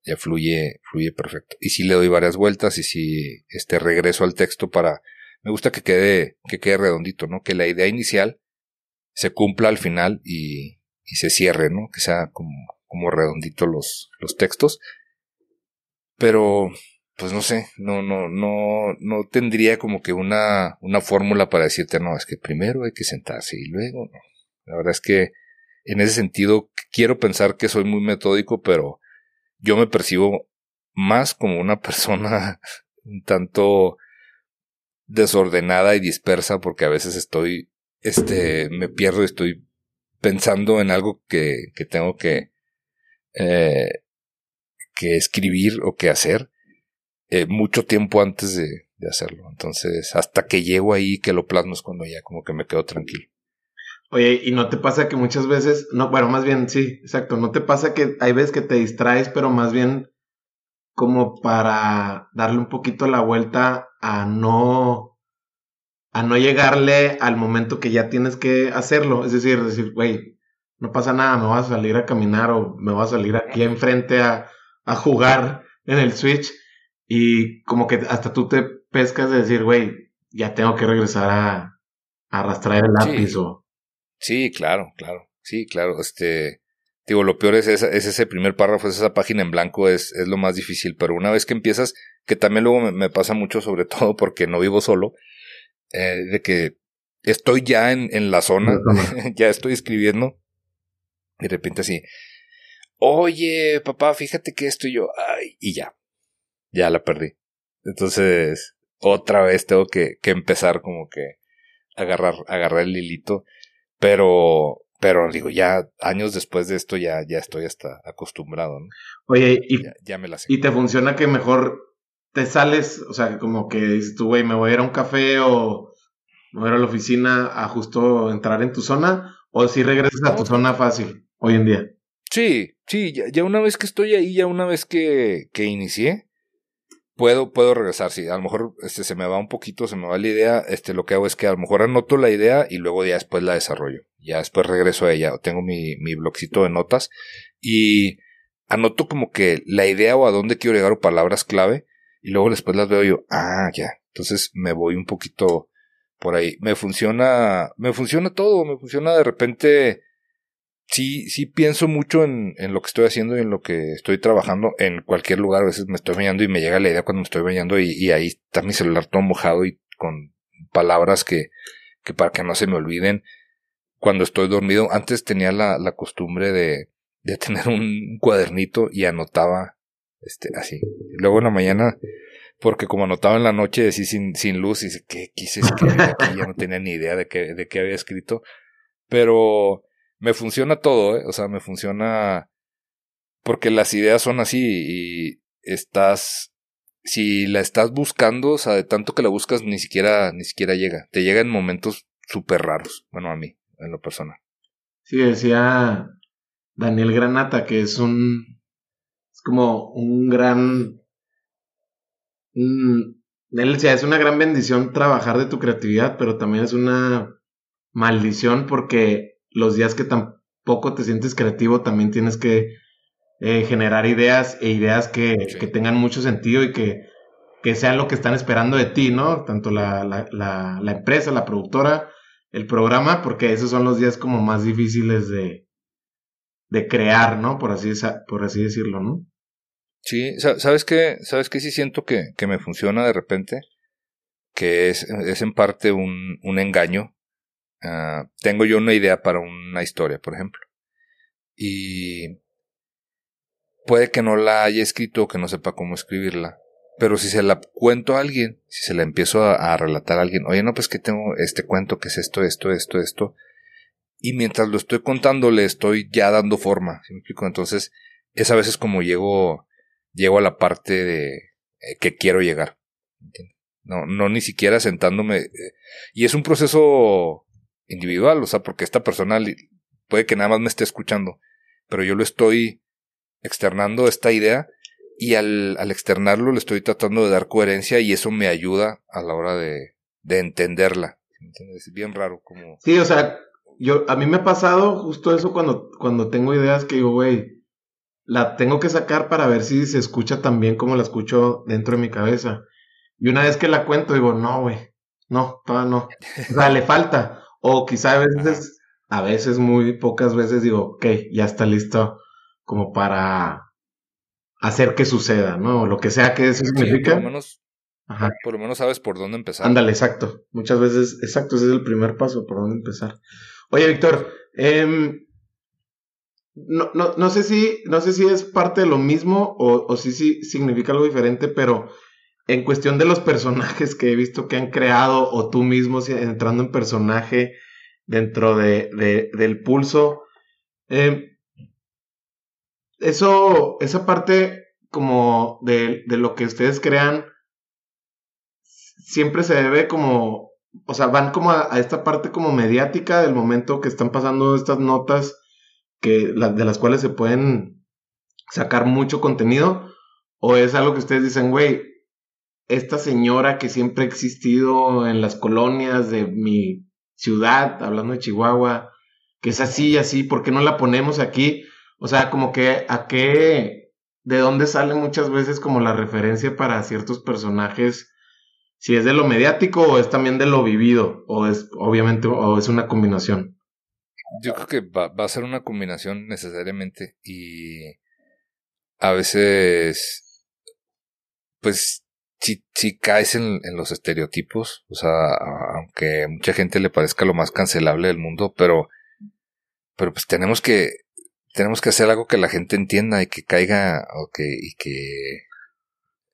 ya fluye, fluye perfecto. Y si le doy varias vueltas y si este regreso al texto para, me gusta que quede, que quede redondito, ¿no? Que la idea inicial se cumpla al final y, y se cierre, ¿no? Que sea como, como redondito los, los textos. Pero, pues no sé, no, no, no, no tendría como que una, una fórmula para decirte, no, es que primero hay que sentarse y luego, no. La verdad es que en ese sentido quiero pensar que soy muy metódico, pero yo me percibo más como una persona un tanto desordenada y dispersa porque a veces estoy, este, me pierdo y estoy pensando en algo que, que tengo que, eh, que escribir o que hacer eh, mucho tiempo antes de, hacerlo. Entonces, hasta que llego ahí, que lo plasmo es cuando ya como que me quedo tranquilo. Oye, ¿y no te pasa que muchas veces, no, bueno, más bien sí, exacto, no te pasa que hay veces que te distraes, pero más bien como para darle un poquito la vuelta a no, a no llegarle al momento que ya tienes que hacerlo? Es decir, decir, güey, no pasa nada, me voy a salir a caminar o me voy a salir aquí enfrente a, a jugar en el Switch y como que hasta tú te pescas de decir, güey, ya tengo que regresar a, a arrastrar el lápiz Sí. o... Sí, claro, claro. Sí, claro. Este, digo, lo peor es, esa- es ese primer párrafo, es esa página en blanco, es, es lo más difícil. Pero una vez que empiezas, que también luego me, me pasa mucho, sobre todo porque no vivo solo, eh, de que estoy ya en, en la zona, ya estoy escribiendo, y de repente así, oye, papá, fíjate que esto y yo, ay, y ya, ya la perdí. Entonces, otra vez tengo que, que empezar como que agarrar, agarrar el hilito, pero, pero digo, ya años después de esto ya, ya estoy hasta acostumbrado, ¿no? Oye, y, Ya, ya me la sé. y te funciona que mejor te sales, o sea, como que dices tú, güey, me voy a ir a un café o me voy a ir a la oficina a justo entrar en tu zona, o si regresas a tu zona fácil hoy en día. Sí, sí, ya, ya una vez que estoy ahí, ya una vez que, que inicié, puedo, puedo regresar. Sí, a lo mejor este, se me va un poquito, se me va la idea. Este, lo que hago es que a lo mejor anoto la idea y luego ya después la desarrollo. Ya después regreso a ella. Tengo mi, mi blogcito de notas y anoto como que la idea o a dónde quiero llegar o palabras clave y luego después las veo yo, ah, ya. Entonces me voy un poquito por ahí. Me funciona, me funciona todo, me funciona de repente sí, sí pienso mucho en, en lo que estoy haciendo y en lo que estoy trabajando en cualquier lugar. A veces me estoy bañando y me llega la idea cuando me estoy bañando y, y ahí está mi celular todo mojado y con palabras que, que para que no se me olviden cuando estoy dormido. Antes tenía la, la costumbre de, de tener un cuadernito y anotaba este así. Luego en la mañana, porque como anotaba en la noche así sin, sin luz, y ¿qué quise escribir aquí? Ya no tenía ni idea de qué, de qué había escrito. Pero me funciona todo, ¿eh? O sea, me funciona porque las ideas son así y estás, si la estás buscando, o sea, de tanto que la buscas, ni siquiera, ni siquiera llega. Te llega en momentos súper raros. Bueno, a mí, en lo personal. Sí, decía Daniel Granata que es un, es como un gran, un- él decía, es una gran bendición trabajar de tu creatividad, pero también es una maldición porque los días que tampoco te sientes creativo también tienes que eh, generar ideas e ideas que, Sí. que tengan mucho sentido y que, que sean lo que están esperando de ti, ¿no? Tanto la, la, la, la empresa, la productora, el programa, porque esos son los días como más difíciles de, de crear, ¿no? Por así, por así decirlo, ¿no? Sí, sa- ¿sabes qué? ¿Sabes qué sí siento que, que me funciona de repente? Que es, es en parte un, un engaño, ah, tengo yo una idea para una historia, por ejemplo. Y puede que no la haya escrito o que no sepa cómo escribirla. Pero si se la cuento a alguien, si se la empiezo a, relatar a alguien, oye, no, pues que tengo este cuento que es esto, esto, esto, esto. Y mientras lo estoy contando, le estoy ya dando forma. ¿sí me explico? Entonces, es a veces como llego, llego a la parte de eh, que quiero llegar. No, no ni siquiera sentándome. Eh, y es un proceso individual, o sea, porque esta persona puede que nada más me esté escuchando, pero yo lo estoy externando esta idea y al, al externarlo le estoy tratando de dar coherencia y eso me ayuda a la hora de, de entenderla. Es bien raro como... Sí, o sea, yo, a mí me ha pasado justo eso cuando, cuando tengo ideas que digo, güey, la tengo que sacar para ver si se escucha tan bien como la escucho dentro de mi cabeza. Y una vez que la cuento, digo, no, güey, no, todavía no. O sea, le falta. O quizá a veces, a veces, muy pocas veces digo, ok, ya está listo como para hacer que suceda, ¿no? Lo que sea que eso significa. por, lo menos, por lo menos sabes por dónde empezar. Ándale, exacto. Muchas veces, exacto, ese es el primer paso, por dónde empezar. Oye, Víctor, eh, no, no, no, sé si, no sé si es parte de lo mismo o, o si, si significa algo diferente, pero en cuestión de los personajes que he visto que han creado o tú mismo entrando en personaje dentro de, de del pulso, eh, eso, esa parte como de, de lo que ustedes crean, siempre se debe como, o sea, van como a, esta parte como mediática del momento que están pasando estas notas que, de las cuales se pueden sacar mucho contenido, o es algo que ustedes dicen, güey, esta señora que siempre ha existido en las colonias de mi ciudad, hablando de Chihuahua, que es así y así, ¿por qué no la ponemos aquí? O sea, como que a qué, de dónde sale muchas veces como la referencia para ciertos personajes, si es de lo mediático o es también de lo vivido, o es obviamente, o es una combinación. Yo creo que va, a ser una combinación necesariamente y a veces, pues, si, si caes en, los estereotipos, o sea, aunque mucha gente le parezca lo más cancelable del mundo, pero, pero pues tenemos que, tenemos que hacer algo que la gente entienda y que caiga o que, y que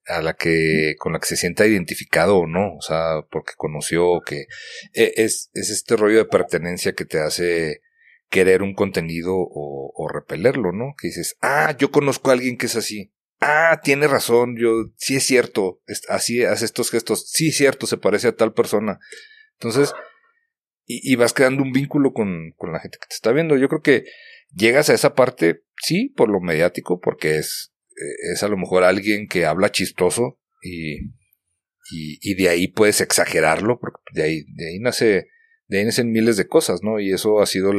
a la que con la que se sienta identificado o no, o sea, porque conoció o que e, es, es este rollo de pertenencia que te hace querer un contenido o, o repelerlo, ¿no? Que dices, ah, yo conozco a alguien que es así. Ah, tiene razón, yo, sí es cierto, así hace estos gestos, sí es cierto, se parece a tal persona. Entonces, y, vas creando un vínculo con, con la gente que te está viendo. Yo creo que Llegas a esa parte, sí, por lo mediático, porque es, eh, es a lo mejor alguien que habla chistoso y, y, de ahí puedes exagerarlo, porque de ahí, de ahí nace, de ahí nacen miles de cosas, ¿no? Y eso ha sido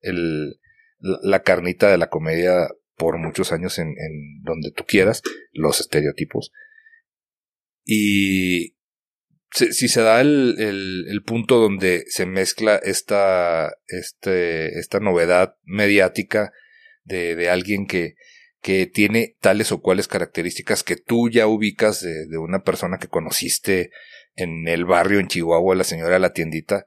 el, la carnita de la comedia por muchos años en, donde tú quieras, los estereotipos. Y, si se da el, punto donde se mezcla esta, este, esta novedad mediática de, alguien que, que tiene tales o cuales características que tú ya ubicas de, de una persona que conociste en el barrio en Chihuahua, la señora de la tiendita,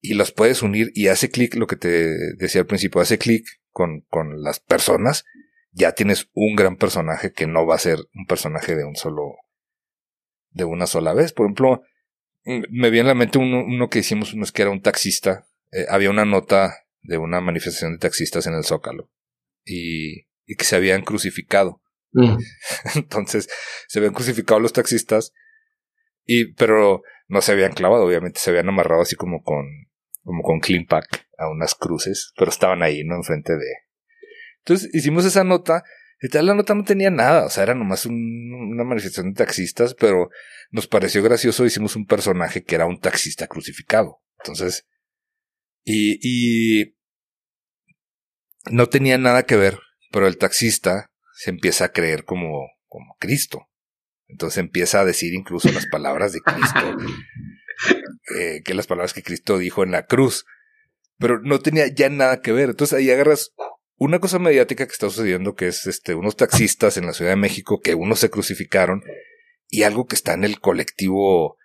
y las puedes unir y hace clic, lo que te decía al principio, hace clic con, con las personas, ya tienes un gran personaje que no va a ser un personaje de un solo, de una sola vez. Por ejemplo, mm, me viene a la mente uno, que hicimos, uno que era un taxista. Eh, había una nota de una manifestación de taxistas en el Zócalo y, y que se habían crucificado. Mm. Entonces, se habían crucificado los taxistas y, pero no se habían clavado, obviamente se habían amarrado así como con, como con clean pack a unas cruces, pero estaban ahí, ¿no? Enfrente de. Entonces hicimos esa nota y tal, la nota no tenía nada, o sea, era nomás una manifestación de taxistas, pero nos pareció gracioso, hicimos un personaje que era un taxista crucificado. Entonces, y, y no tenía nada que ver, pero el taxista se empieza a creer como, como Cristo. Entonces empieza a decir incluso las palabras de Cristo, eh, que las palabras que Cristo dijo en la cruz, pero no tenía ya nada que ver. Entonces ahí agarras una cosa mediática que está sucediendo, que es este, unos taxistas en la Ciudad de México, que unos se crucificaron, y algo que está en el colectivo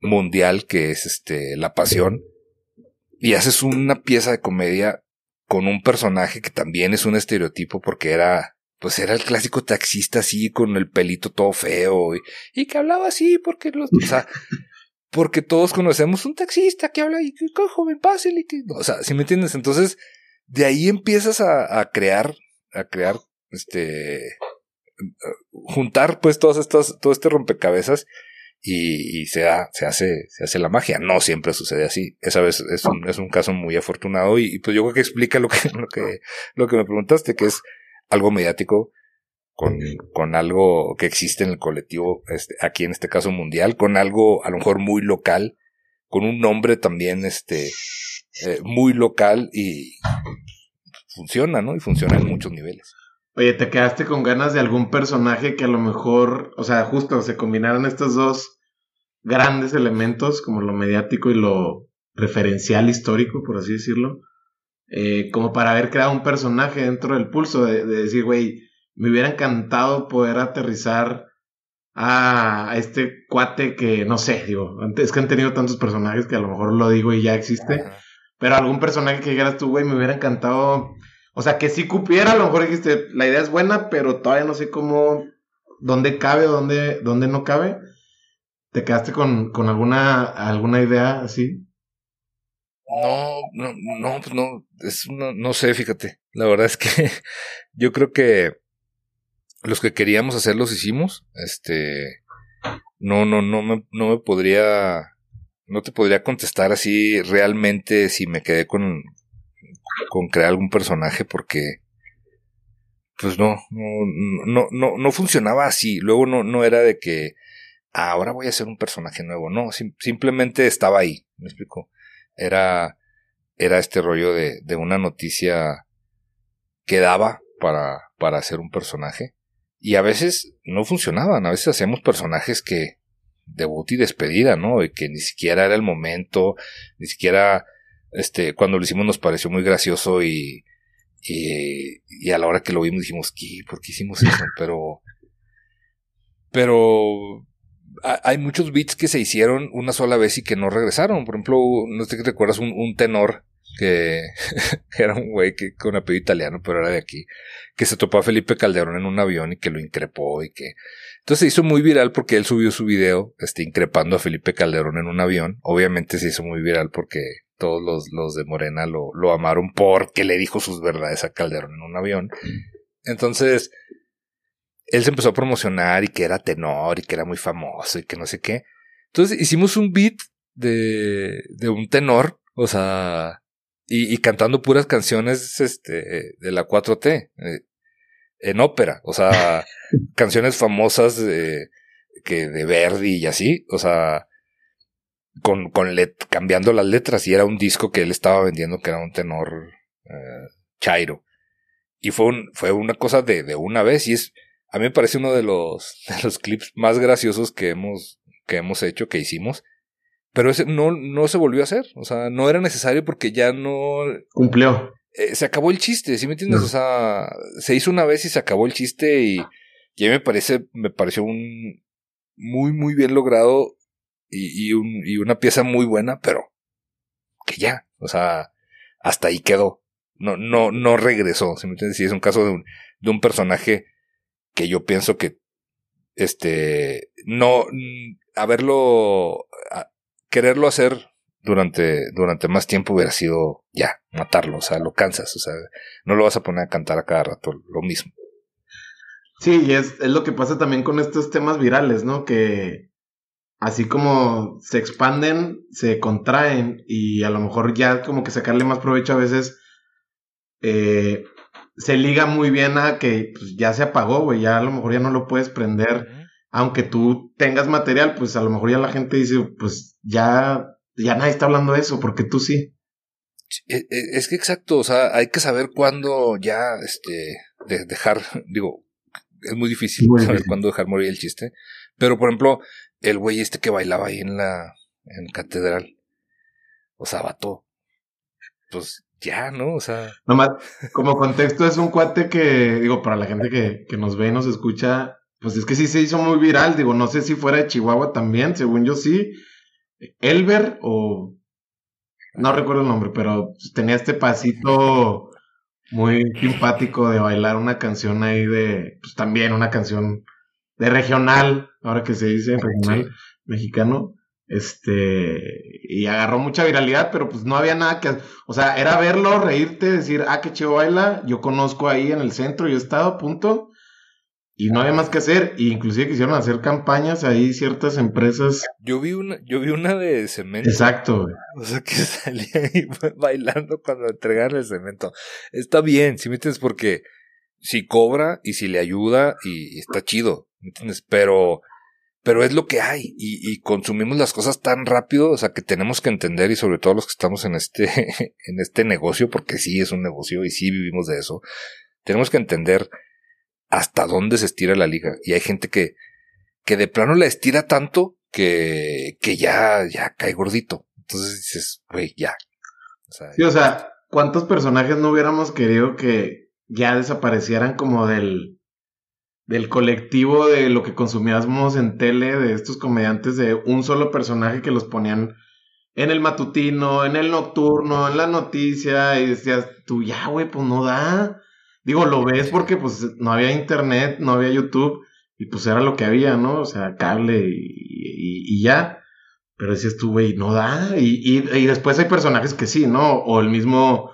mundial, que es este, la pasión, y haces una pieza de comedia con un personaje que también es un estereotipo porque era, pues era el clásico taxista así con el pelito todo feo y, que hablaba así porque los, o sea, porque todos conocemos un taxista que habla y que joven, pásale, o sea, si me entiendes? Entonces, de ahí empiezas a, crear, a crear, este, juntar pues todas estas, todo este rompecabezas y, se, da, se, hace, se hace la magia. No siempre sucede así. Esa vez es un, es un caso muy afortunado y, pues yo creo que explica lo que, lo que, lo que me preguntaste, que es algo mediático con, con algo que existe en el colectivo, este, aquí en este caso mundial, con algo a lo mejor muy local, con un nombre también, este, eh, muy local y funciona, ¿no? Y funciona en muchos niveles. Oye, ¿te quedaste con ganas de algún personaje que a lo mejor, o sea, justo se combinaron estos dos grandes elementos, como lo mediático y lo referencial histórico, por así decirlo, eh, como para haber creado un personaje dentro del pulso, de, decir, güey, me hubiera encantado poder aterrizar a, este cuate que, no sé, digo, es que han tenido tantos personajes que a lo mejor lo digo y ya existe, pero algún personaje que dijeras tú, güey, me hubiera encantado o sea, que si cupiera, a lo mejor dijiste, la idea es buena, pero todavía no sé cómo, dónde cabe, dónde, dónde no cabe. ¿Te quedaste con, con alguna, alguna idea así? No, no, no, pues no, es, no, no sé, fíjate. La verdad es que yo creo que los que queríamos hacer los hicimos. Este, no, no, no me, no me podría, no te podría contestar así realmente si me quedé con, con crear algún personaje porque pues no, no, no, no, no funcionaba así. Luego no, no era de que ah, ahora voy a ser un personaje nuevo. No, simplemente estaba ahí. ¿Me explico? Era, era este rollo de, de una noticia que daba para, para hacer un personaje. Y a veces no funcionaban. A veces hacíamos personajes que debut y despedida, ¿no? Y que ni siquiera era el momento, ni siquiera este, cuando lo hicimos nos pareció muy gracioso y, y, a la hora que lo vimos dijimos, ¿qué? ¿Por qué hicimos eso? Pero, pero hay muchos beats que se hicieron una sola vez y que no regresaron. Por ejemplo, no sé si recuerdas un, un tenor que era un güey que con apellido italiano, pero era de aquí, que se topó a Felipe Calderón en un avión y que lo increpó y que entonces se hizo muy viral porque él subió su video, este, increpando a Felipe Calderón en un avión. Obviamente se hizo muy viral porque todos los, los de Morena lo, lo amaron porque le dijo sus verdades a Calderón en un avión. Entonces, él se empezó a promocionar y que era tenor y que era muy famoso y que no sé qué. Entonces hicimos un beat de, de un tenor, o sea, y, y cantando puras canciones este, de la 4T, eh, en ópera, o sea, canciones famosas de, que de Verdi y así, o sea, con, con cambiando las letras y era un disco que él estaba vendiendo que era un tenor eh, chairo. Y fue, un, fue una cosa de, de una vez y es, a mí me parece uno de los, de los clips más graciosos que hemos, que hemos hecho, que hicimos. Pero ese no, no se volvió a hacer. O sea, no era necesario porque ya no. Cumplió. Eh, se acabó el chiste, ¿sí me entiendes? O sea, se hizo una vez y se acabó el chiste y, y a mí me parece, me pareció un muy, muy bien logrado y, y, un, y una pieza muy buena, pero que ya, o sea, hasta ahí quedó. No, no, no regresó. ¿sí me entiendes? Si es un caso de un, de un personaje que yo pienso que, este, no, haberlo, quererlo hacer durante, durante más tiempo hubiera sido ya, matarlo, o sea, lo cansas, o sea, no lo vas a poner a cantar a cada rato lo mismo. Sí, y es, es lo que pasa también con estos temas virales, ¿no? Que así como se expanden, se contraen y a lo mejor ya como que sacarle más provecho a veces eh, se liga muy bien a que pues, ya se apagó, güey, ya a lo mejor ya no lo puedes prender. Aunque tú tengas material, pues a lo mejor ya la gente dice, pues ya, ya nadie está hablando de eso, porque tú sí. E, e, es que exacto, o sea, hay que saber cuándo ya, este, dejar, digo, es muy difícil saber cuándo dejar morir el chiste. Pero, por ejemplo, el güey este que bailaba ahí en la, en catedral. O sea, vato. Pues ya, ¿no? O sea. Nomás, como contexto, es un cuate que, digo, para la gente que, que nos ve y nos escucha, pues es que sí se hizo muy viral. Digo, no sé si fuera de Chihuahua también, según yo sí. Elber o. No recuerdo el nombre, pero tenía este pasito muy simpático de bailar una canción ahí de, pues también una canción de regional, ahora que se dice regional mexicano, este, y agarró mucha viralidad, pero pues no había nada que, o sea, era verlo, reírte, decir, ah, qué chido baila, yo conozco ahí en el centro, yo he estado, punto, y no había más que hacer, e inclusive quisieron hacer campañas ahí ciertas empresas. Yo vi una, yo vi una de cemento. Exacto, O sea, que salía ahí bailando cuando entregaron el cemento. Está bien, ¿sí me entiendes? Porque si cobra y si le ayuda y, está chido, ¿me entiendes? Pero, pero es lo que hay y, y, consumimos las cosas tan rápido, o sea, que tenemos que entender y sobre todo los que estamos en este, en este negocio, porque sí es un negocio y sí vivimos de eso, tenemos que entender hasta dónde se estira la liga. Y hay gente que, que de plano la estira tanto que, que ya, ya cae gordito. Entonces dices, güey, ya. O sea, sí, o sea, ¿cuántos personajes no hubiéramos querido que ya desaparecieran como del, del colectivo de lo que consumíamos en tele, de estos comediantes de un solo personaje que los ponían en el matutino, en el nocturno, en la noticia, y decías, tú ya, güey, pues no da. Digo, lo ves porque pues no había internet, no había YouTube y pues era lo que había, ¿no? O sea, cable y, ya. Pero decías tú, güey, no da. Y, y, después hay personajes que sí, ¿no? O el mismo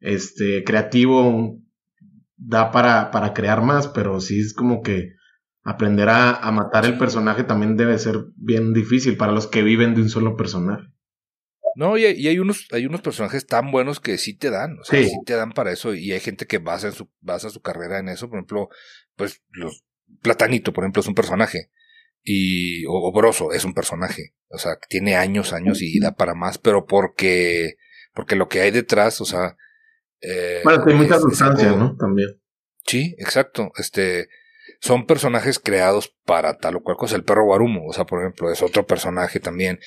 este, creativo da para, para crear más, pero sí es como que aprender a, a matar el personaje también debe ser bien difícil para los que viven de un solo personaje. No, y, hay unos, hay unos personajes tan buenos que sí te dan, o sea, sí. te dan para eso, y hay gente que basa en su, basa su carrera en eso, por ejemplo, pues los Platanito, por ejemplo, es un personaje. Y, o, Broso es un personaje. O sea, tiene años, años y da para más, pero porque, porque lo que hay detrás, o sea. Eh, bueno, hay mucha sustancia, ¿no? También. Sí, exacto. Este, son personajes creados para tal o cual cosa. El perro Guarumo, o sea, por ejemplo, es otro personaje también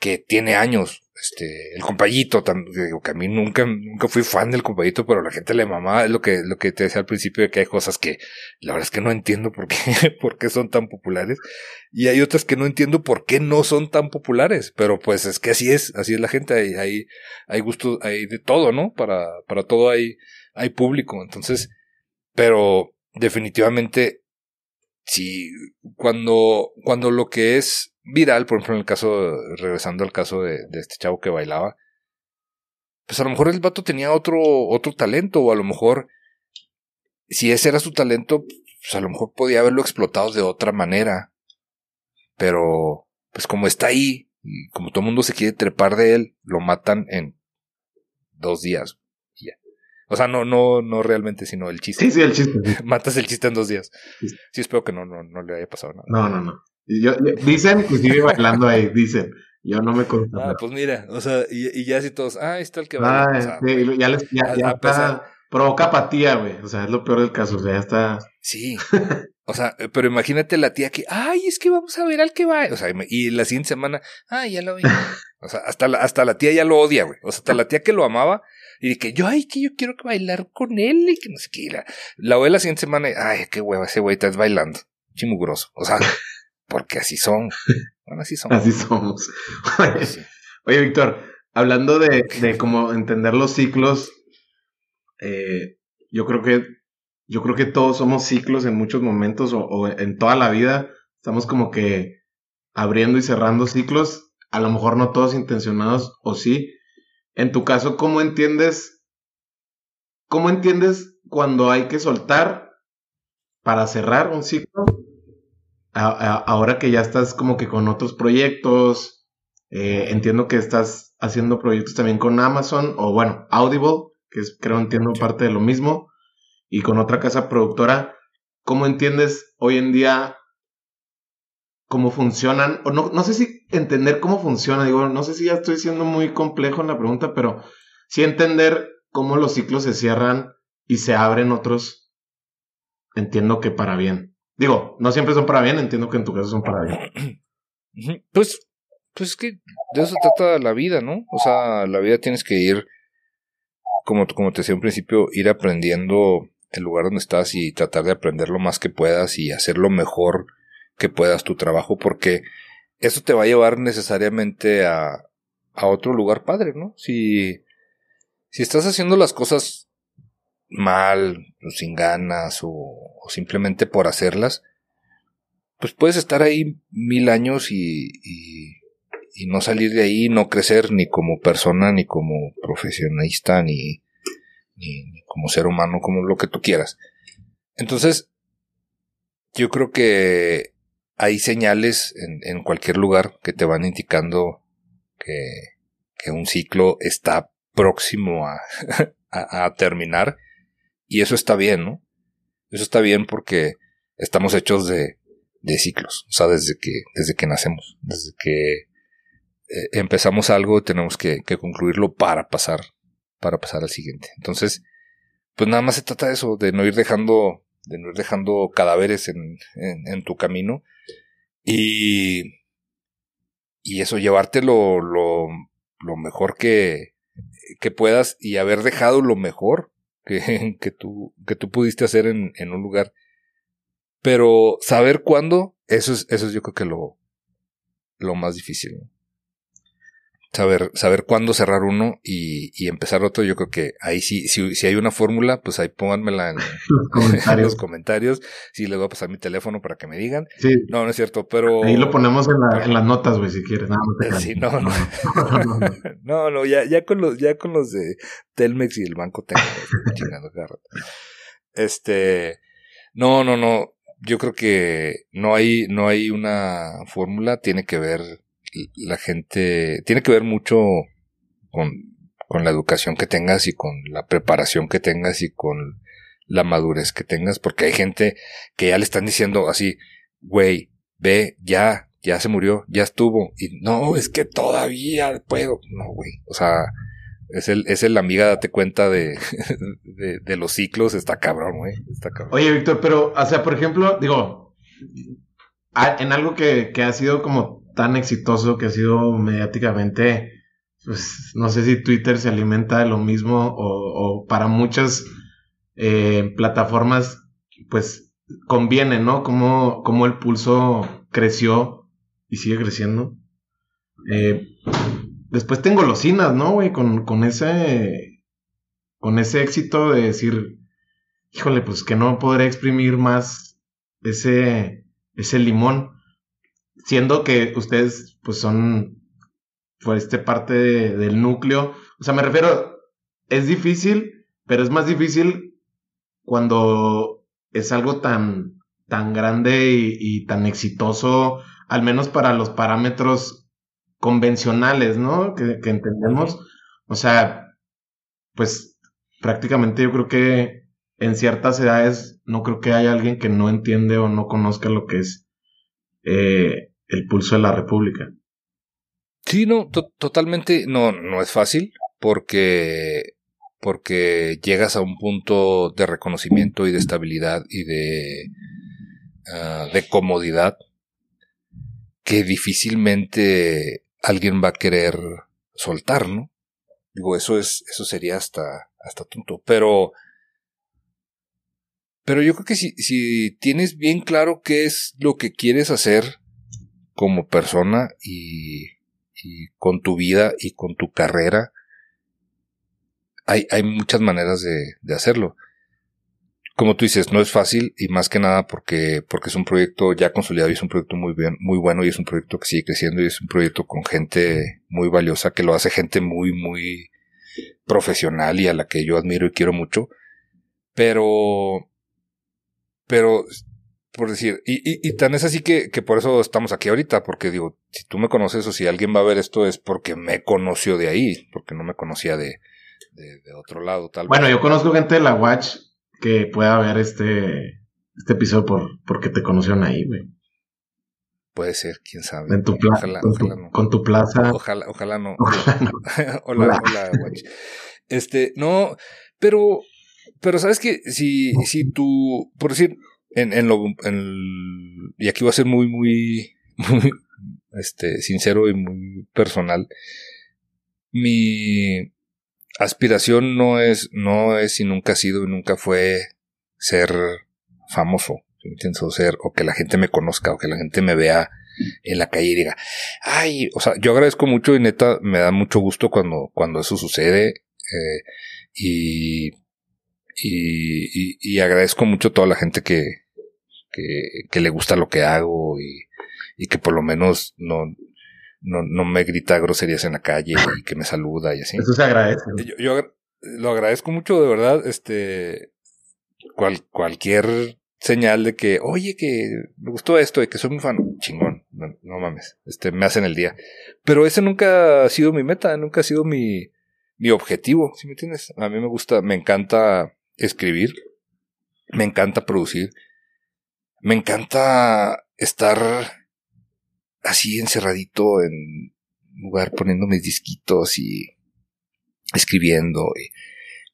que tiene años. Este, el compayito, que a mí nunca, nunca fui fan del compayito, pero la gente le mamaba, es lo que, lo que te decía al principio de que hay cosas que la verdad es que no entiendo por qué, por qué son tan populares. Y hay otras que no entiendo por qué no son tan populares, pero pues es que así es, así es la gente, hay, hay, hay gustos, hay de todo, ¿no? Para, para todo hay, hay público. Entonces, pero definitivamente, si cuando, cuando lo que es viral, por ejemplo, en el caso, regresando al caso de, de, este chavo que bailaba, pues a lo mejor el vato tenía otro, otro talento, o a lo mejor, si ese era su talento, pues a lo mejor podía haberlo explotado de otra manera. Pero, pues como está ahí, y como todo el mundo se quiere trepar de él, lo matan en dos días. ya. O sea, no, no, no realmente, sino el chiste. Sí, sí, el chiste. Matas el chiste en dos días. Sí, espero que no, no, no le haya pasado nada. No, no, no. Yo, dicen que sigue bailando ahí, dicen. Yo no me conozco. Ah, pues mira, o sea, y, y ya así todos, ah, ahí está el que va. Ah, sí, ya, les, ya, ya está, provoca apatía, güey. O sea, es lo peor del caso, o sea, ya está. Sí. O sea, pero imagínate la tía que, ay, es que vamos a ver al que va. O sea, y la siguiente semana, ay, ya lo vi. O sea, hasta la, hasta la tía ya lo odia, güey. O sea, hasta la tía que lo amaba y que yo, ay, que yo quiero bailar con él y que no sé qué. La, la ve la siguiente semana, ay, qué hueva, ese güey estás bailando. Chimugroso. O sea, porque así son. Bueno, así somos. Así somos. Oye, Víctor, hablando de, de cómo entender los ciclos, eh, yo creo que yo creo que todos somos ciclos en muchos momentos o, o, en toda la vida. Estamos como que abriendo y cerrando ciclos. A lo mejor no todos intencionados o sí. En tu caso, ¿cómo entiendes? ¿Cómo entiendes cuando hay que soltar para cerrar un ciclo ahora que ya estás como que con otros proyectos, eh, entiendo que estás haciendo proyectos también con Amazon o bueno, Audible, que es, creo entiendo parte de lo mismo, y con otra casa productora. ¿Cómo entiendes hoy en día cómo funcionan? O no, no sé si entender cómo funciona, digo, no sé si ya estoy siendo muy complejo en la pregunta, pero sí entender cómo los ciclos se cierran y se abren otros, entiendo que para bien. Digo, no siempre son para bien, entiendo que en tu caso son para bien. Pues, pues es que de eso trata la vida, ¿no? O sea, la vida tienes que ir, como, como te decía en principio, ir aprendiendo el lugar donde estás y tratar de aprender lo más que puedas y hacer lo mejor que puedas tu trabajo, porque eso te va a llevar necesariamente a, a otro lugar padre, ¿no? Si, si estás haciendo las cosas mal, sin ganas, o, simplemente por hacerlas, pues puedes estar ahí mil años y, y, no salir de ahí, no crecer ni como persona, ni como profesionista, ni, como ser humano, como lo que tú quieras. Entonces, yo creo que hay señales en, cualquier lugar que te van indicando que, que un ciclo está próximo a, terminar. Y eso está bien, ¿no? Eso está bien porque estamos hechos de, de ciclos. O sea, desde que, desde que nacemos, desde que eh, empezamos algo, tenemos que, que, concluirlo para pasar, para pasar al siguiente. Entonces, pues nada más se trata de eso, de no ir dejando, de no ir dejando cadáveres en, en, en tu camino. Y, y eso, llevarte lo, lo, lo mejor que, que puedas y haber dejado lo mejor que, que, tú, que tú pudiste hacer en, en un lugar. Pero saber cuándo, eso es, eso es yo creo que lo, lo más difícil. ¿no? Saber, saber cuándo cerrar uno y, y, empezar otro, yo creo que ahí sí, si, si hay una fórmula, pues ahí pónganmela en, en, los comentarios. Sí, les voy a pasar mi teléfono para que me digan. Sí. No, no es cierto, pero. Ahí lo ponemos en, la, en las notas, güey, si quieres. Nada más sí, no, no. no, no, ya, ya con los, ya con los de Telmex y el banco tengo chingando Este, no, no, no. Yo creo que no hay, no hay una fórmula, tiene que ver la gente tiene que ver mucho con, con la educación que tengas y con la preparación que tengas y con la madurez que tengas, porque hay gente que ya le están diciendo así, güey, ve, ya, ya se murió, ya estuvo, y no, es que todavía puedo, no, güey, o sea, es el, es el amiga, date cuenta de, de, los ciclos, está cabrón, güey, está cabrón. Oye, Víctor, pero, o sea, por ejemplo, digo, en algo que, que ha sido como tan exitoso que ha sido mediáticamente, pues no sé si Twitter se alimenta de lo mismo o, para muchas eh, plataformas, pues conviene, ¿no? Como, como el pulso creció y sigue creciendo. Eh, después tengo golosinas, ¿no, güey? Con, con ese, con ese éxito de decir, híjole, pues que no podré exprimir más ese, ese limón siendo que ustedes pues son pues este parte del núcleo, o sea, me refiero, es difícil, pero es más difícil cuando es algo tan, tan grande y, tan exitoso, al menos para los parámetros convencionales, ¿no? Que, que entendemos. O sea, pues prácticamente yo creo que en ciertas edades no creo que haya alguien que no entiende o no conozca lo que es eh, el pulso de la República. Sí, no, totalmente, no, no es fácil porque, porque llegas a un punto de reconocimiento y de estabilidad y de, ah, de comodidad que difícilmente alguien va a querer soltar, ¿no? Digo, eso es, eso sería hasta, hasta tonto, pero, pero yo creo que si, si tienes bien claro qué es lo que quieres hacer, como persona y, con tu vida y con tu carrera. Hay, hay muchas maneras de, de, hacerlo. Como tú dices, no es fácil y más que nada porque, porque es un proyecto ya consolidado y es un proyecto muy bien, muy bueno y es un proyecto que sigue creciendo y es un proyecto con gente muy valiosa que lo hace gente muy, muy profesional y a la que yo admiro y quiero mucho. Pero, pero por decir, y, y, y, tan es así que, que por eso estamos aquí ahorita, porque digo, si tú me conoces o si alguien va a ver esto es porque me conoció de ahí, porque no me conocía de, de, otro lado, tal Bueno, yo conozco gente de la Watch que pueda ver este, este episodio por, porque te conocieron ahí, güey. Puede ser, quién sabe. En tu plaza. Ojalá, con, tu, no. con, tu, plaza. Ojalá, ojalá no. hola, hola, Watch. Este, no, pero, pero sabes que si, si tú, por decir, en, en lo, en, y aquí voy a ser muy, muy, muy, este, sincero y muy personal. Mi aspiración no es, no es y nunca ha sido y nunca fue ser famoso, o ser, o que la gente me conozca, o que la gente me vea en la calle y diga, ay, o sea, yo agradezco mucho y neta me da mucho gusto cuando, cuando eso sucede eh, y, y, y, agradezco mucho a toda la gente que, que, que le gusta lo que hago y, y que por lo menos no, no, no me grita groserías en la calle y que me saluda y así. Eso se agradece. Yo, lo agradezco mucho, de verdad, este, cual, cualquier señal de que, oye, que me gustó esto, de que soy muy fan, chingón, no, mames, este, me hacen el día. Pero ese nunca ha sido mi meta, nunca ha sido mi, mi objetivo, ¿sí me entiendes? A mí me gusta, me encanta escribir, me encanta producir, me encanta estar así encerradito en lugar poniendo mis disquitos y escribiendo y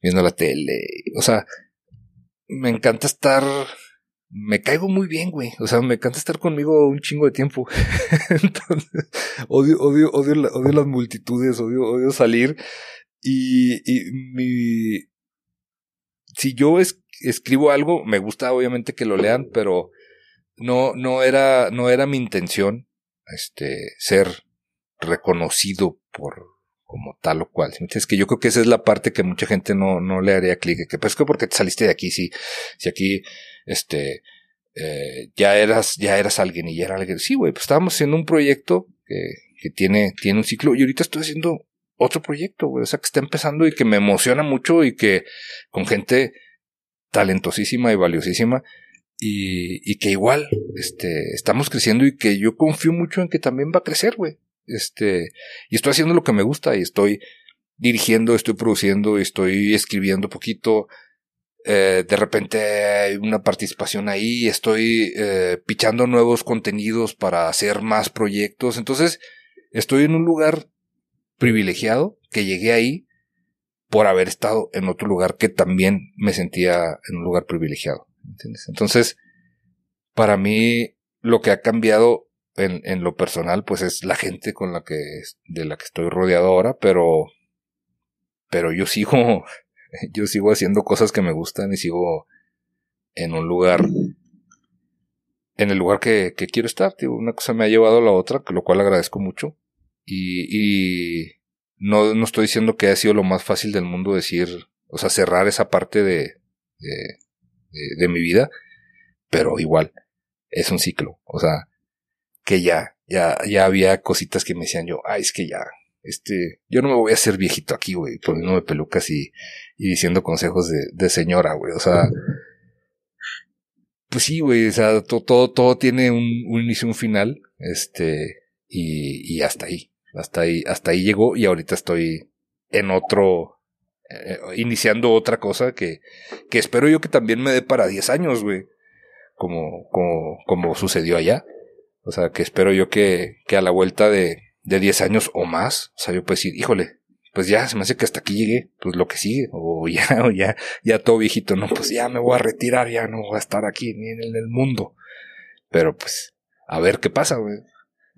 viendo la tele, o sea, me encanta estar me caigo muy bien, güey. O sea, me encanta estar conmigo un chingo de tiempo. Entonces, odio, odio, odio, odio las multitudes, odio, odio salir. Y, y mi, si yo escribo algo, me gusta obviamente que lo lean, pero no, no era, no era mi intención, este, ser reconocido por, como tal o cual. Es que yo creo que esa es la parte que mucha gente no, no le haría clic, que pues que porque te saliste de aquí, si, si aquí, este, eh, ya eras, ya eras alguien y ya era alguien. Sí, güey, pues estábamos haciendo un proyecto que, que tiene, tiene un ciclo y ahorita estoy haciendo otro proyecto, güey, o sea, que está empezando y que me emociona mucho y que con gente talentosísima y valiosísima y, que igual, este, estamos creciendo y que yo confío mucho en que también va a crecer, güey. Este, y estoy haciendo lo que me gusta y estoy dirigiendo, estoy produciendo, estoy escribiendo poquito. Eh, de repente hay una participación ahí, estoy eh, pichando nuevos contenidos para hacer más proyectos. Entonces, estoy en un lugar privilegiado que llegué ahí por haber estado en otro lugar que también me sentía en un lugar privilegiado. Entonces, para mí, lo que ha cambiado en, lo personal, pues es la gente con la que, de la que estoy rodeado ahora, pero, pero yo sigo, yo sigo haciendo cosas que me gustan y sigo en un lugar, en el lugar que, que quiero estar. Una cosa me ha llevado a la otra, lo cual agradezco mucho. Y, y no, no estoy diciendo que haya sido lo más fácil del mundo decir, o sea, cerrar esa parte de, de, de, mi vida, pero igual, es un ciclo. O sea, que ya, ya, ya había cositas que me decían yo, ay, es que ya, este, yo no me voy a hacer viejito aquí, güey, poniéndome pelucas y, y diciendo consejos de, de señora, güey, o sea, pues sí, güey, o sea, todo, todo, todo tiene un, un inicio un final, este, y, y hasta ahí, hasta ahí, hasta ahí llegó y ahorita estoy en otro, eh, iniciando otra cosa que, que espero yo que también me dé para 10 años, güey, como, como, como sucedió allá. O sea, que espero yo que, que a la vuelta de, de 10 años o más, o sea, yo puedo decir, híjole, pues ya se me hace que hasta aquí llegué, pues lo que sigue, o ya, o ya, ya todo viejito, no, pues ya me voy a retirar, ya no voy a estar aquí ni en el mundo. Pero pues, a ver qué pasa, güey.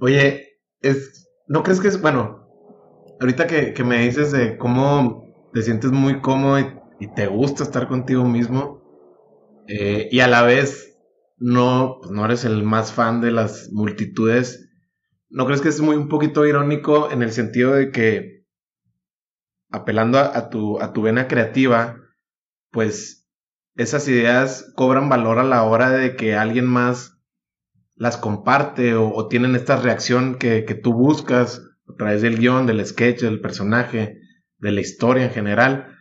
Oye, es, ¿no crees que es, bueno, ahorita que, que me dices de cómo te sientes muy cómodo y, te gusta estar contigo mismo, eh, y a la vez no, pues no eres el más fan de las multitudes. ¿No crees que es muy un poquito irónico en el sentido de que apelando a, tu, a tu vena creativa, pues esas ideas cobran valor a la hora de que alguien más las comparte o, tienen esta reacción que, que, tú buscas a través del guion, del sketch, del personaje, de la historia en general.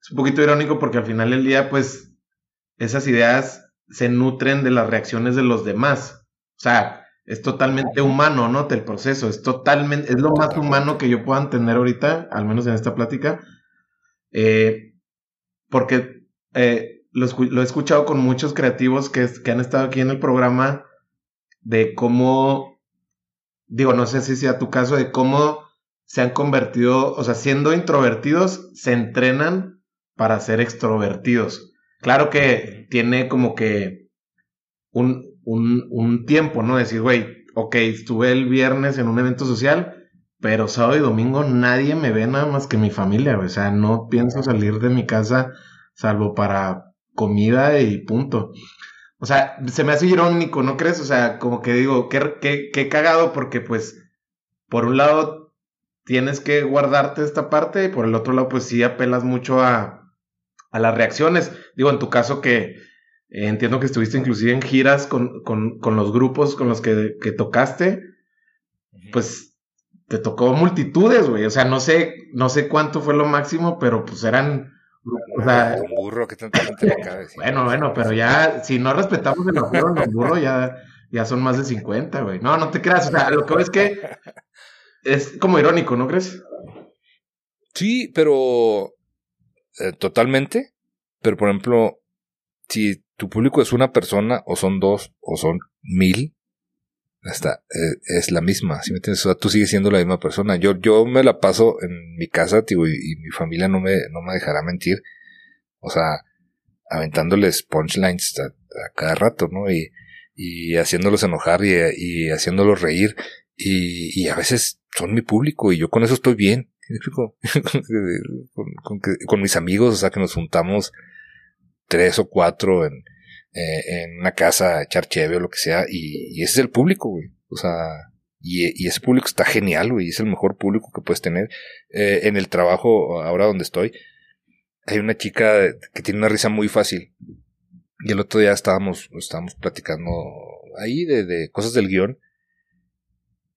Es un poquito irónico porque al final del día, pues, esas ideas se nutren de las reacciones de los demás. O sea, es totalmente humano, ¿no? El proceso, es totalmente, es lo más humano que yo pueda entender ahorita, al menos en esta plática. Eh, porque eh, lo, he escuchado con muchos creativos que, que han estado aquí en el programa de cómo, digo, no sé si sea tu caso, de cómo se han convertido, o sea, siendo introvertidos, se entrenan para ser extrovertidos. Claro que tiene como que un, un, un tiempo, ¿no? Decir, güey, ok, estuve el viernes en un evento social, pero sábado y domingo nadie me ve nada más que mi familia, o sea, no pienso salir de mi casa salvo para comida y punto. O sea, se me hace irónico, ¿no crees? O sea, como que digo, qué, qué, qué cagado porque pues, por un lado, tienes que guardarte esta parte y por el otro lado, pues sí apelas mucho a, a las reacciones. Digo, en tu caso que eh, entiendo que estuviste inclusive en giras con, con, con los grupos con los que, que tocaste, pues te tocó multitudes, güey. O sea, no sé, no sé cuánto fue lo máximo, pero pues eran o sea, un burro que tanta gente le cabe. Bueno, bueno, pero ya, si no respetamos el burro, los burros ya, ya son más de 50, güey. No, no te creas. O sea, lo que es que es como irónico, ¿no crees? Sí, pero eh, totalmente. Pero, por ejemplo, si tu público es una persona, o son dos, o son mil, hasta eh, es la misma, ¿sí me entiendes? O sea, tú sigues siendo la misma persona. Yo, yo me la paso en mi casa, tío, y, mi familia no me, no me dejará mentir. O sea, aventándoles punchlines a, cada rato, ¿no? Y, y haciéndolos enojar y, y haciéndolos reír. Y, y, a veces son mi público y yo con eso estoy bien. con, con, mis amigos, o sea, que nos juntamos tres o cuatro en, eh, en una casa, echar cheve o lo que sea, y, ese es el público, güey. O sea, y, ese público está genial, güey, es el mejor público que puedes tener. Eh, en el trabajo, ahora donde estoy, hay una chica que tiene una risa muy fácil. Y el otro día estábamos, estábamos platicando ahí de, de cosas del guion.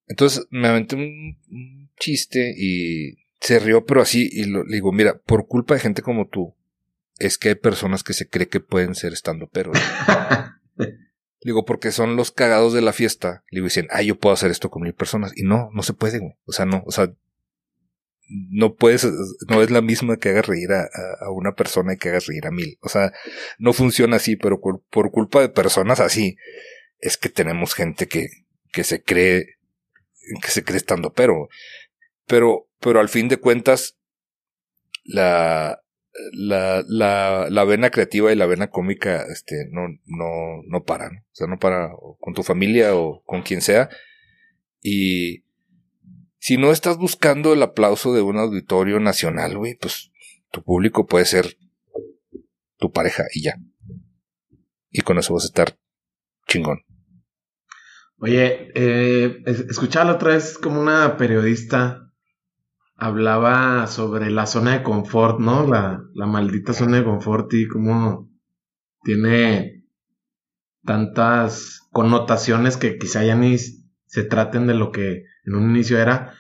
Entonces me aventé un, chiste y se rió, pero así, y le digo, mira, por culpa de gente como tú, es que hay personas que se cree que pueden ser estando pero. digo, porque son los cagados de la fiesta. Le digo, dicen, ah, yo puedo hacer esto con mil personas. Y no, no se puede, güey. O sea, no, o sea, no puedes, no es la misma que hagas reír a, una persona y que hagas reír a mil. O sea, no funciona así, pero por, culpa de personas así, es que tenemos gente que, que se cree, que se cree estando pero. Pero, pero al fin de cuentas, la, la, la, la vena creativa y la vena cómica, este, no, no, no paran. O sea, no para con tu familia o con quien sea. Y si no estás buscando el aplauso de un auditorio nacional, güey, pues tu público puede ser tu pareja y ya. Y con eso vas a estar chingón. Oye, eh, escuchaba la otra vez como una periodista hablaba sobre la zona de confort, ¿no? La, la maldita zona de confort y cómo tiene tantas connotaciones que quizá ya ni se traten de lo que en un inicio era.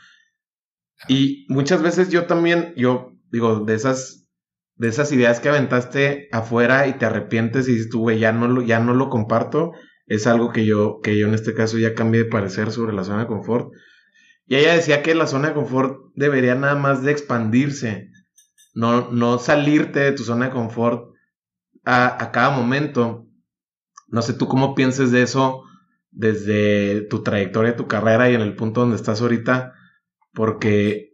Y muchas veces yo también, yo digo, de esas, de esas ideas que aventaste afuera y te arrepientes y dices tú, güey, ya no lo, ya no lo comparto, es algo que yo, que yo en este caso ya cambié de parecer sobre la zona de confort. Y ella decía que la zona de confort debería nada más de expandirse, no, no salirte de tu zona de confort a, a cada momento. No sé tú cómo pienses de eso desde tu trayectoria, tu carrera y en el punto donde estás ahorita, porque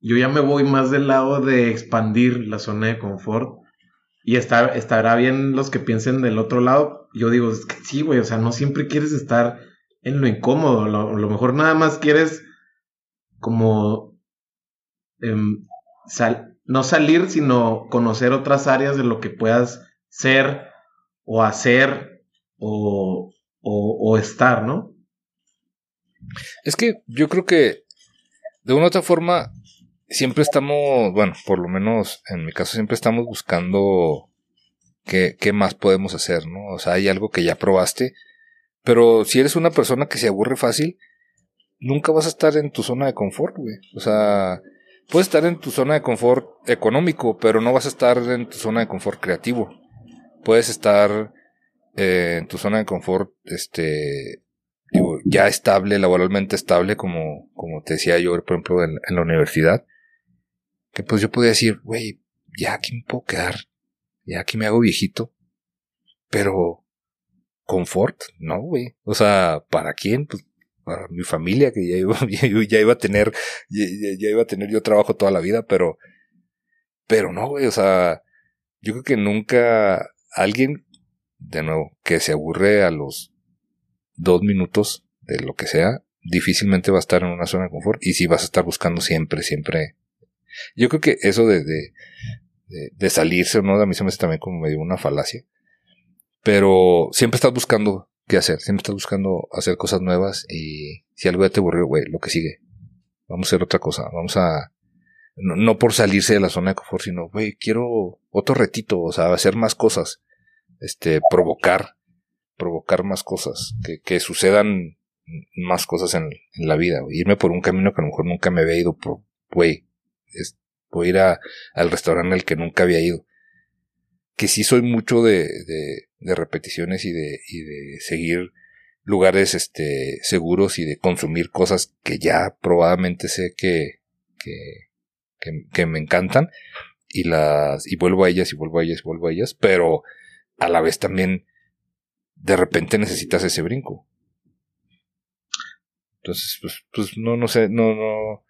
yo ya me voy más del lado de expandir la zona de confort. Y está, estará bien los que piensen del otro lado. Yo digo, es que sí, güey, o sea, no siempre quieres estar en lo incómodo. Lo, lo mejor nada más quieres como em, no salir, sino conocer otras áreas de lo que puedas ser o hacer o, o, estar, ¿no? Es que yo creo que de una u otra forma siempre estamos, bueno, por lo menos en mi caso siempre estamos buscando qué, qué más podemos hacer, ¿no? O sea, hay algo que ya probaste, pero si eres una persona que se aburre fácil, nunca vas a estar en tu zona de confort, güey. O sea, puedes estar en tu zona de confort económico, pero no vas a estar en tu zona de confort creativo. Puedes estar eh, en tu zona de confort, este, digo, ya estable, laboralmente estable, como, como te decía yo, por ejemplo, en, la universidad. Que pues yo podía decir, güey, ya aquí me puedo quedar, ya aquí me hago viejito. Pero, confort, no, güey. O sea, ¿para quién? Pues mi familia, que ya iba, ya iba a tener, ya, iba a tener yo trabajo toda la vida, pero, pero no, güey, o sea, yo creo que nunca alguien, de nuevo, que se aburre a los dos minutos de lo que sea, difícilmente va a estar en una zona de confort y si vas a estar buscando siempre, siempre. Yo creo que eso de, de, de, salirse, ¿no? A mí se me hace también como medio una falacia. Pero siempre estás buscando qué hacer, siempre estás buscando hacer cosas nuevas y si algo ya te aburrió, güey, lo que sigue. Vamos a hacer otra cosa, vamos a... No, por salirse de la zona de confort, sino, güey, quiero otro retito, o sea, hacer más cosas, este, provocar, provocar más cosas, que, que sucedan más cosas en, la vida, irme por un camino que a lo mejor nunca me había ido, güey, voy a ir al restaurante al que nunca había ido. Que sí soy mucho de, repeticiones y de, y de seguir lugares este, seguros y de consumir cosas que ya probablemente sé que, que, que, me encantan y las y vuelvo a ellas y vuelvo a ellas y vuelvo a ellas, pero a la vez también de repente necesitas ese brinco. Entonces, pues, pues no, no sé, no, no,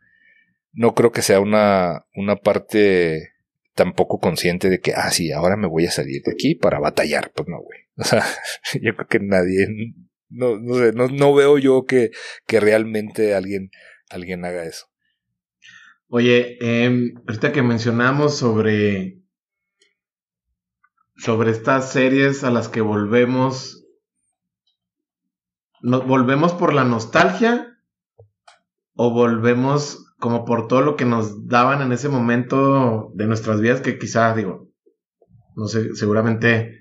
no creo que sea una, una parte tampoco consciente de que, ah, sí, ahora me voy a salir de aquí para batallar. Pues no, güey. O sea, yo creo que nadie, no, no sé, no, no veo yo que, que realmente alguien, alguien haga eso. Oye, eh, ahorita que mencionamos sobre, sobre estas series a las que volvemos, ¿nos volvemos por la nostalgia o volvemos como por todo lo que nos daban en ese momento de nuestras vidas, que quizá, digo, no sé, seguramente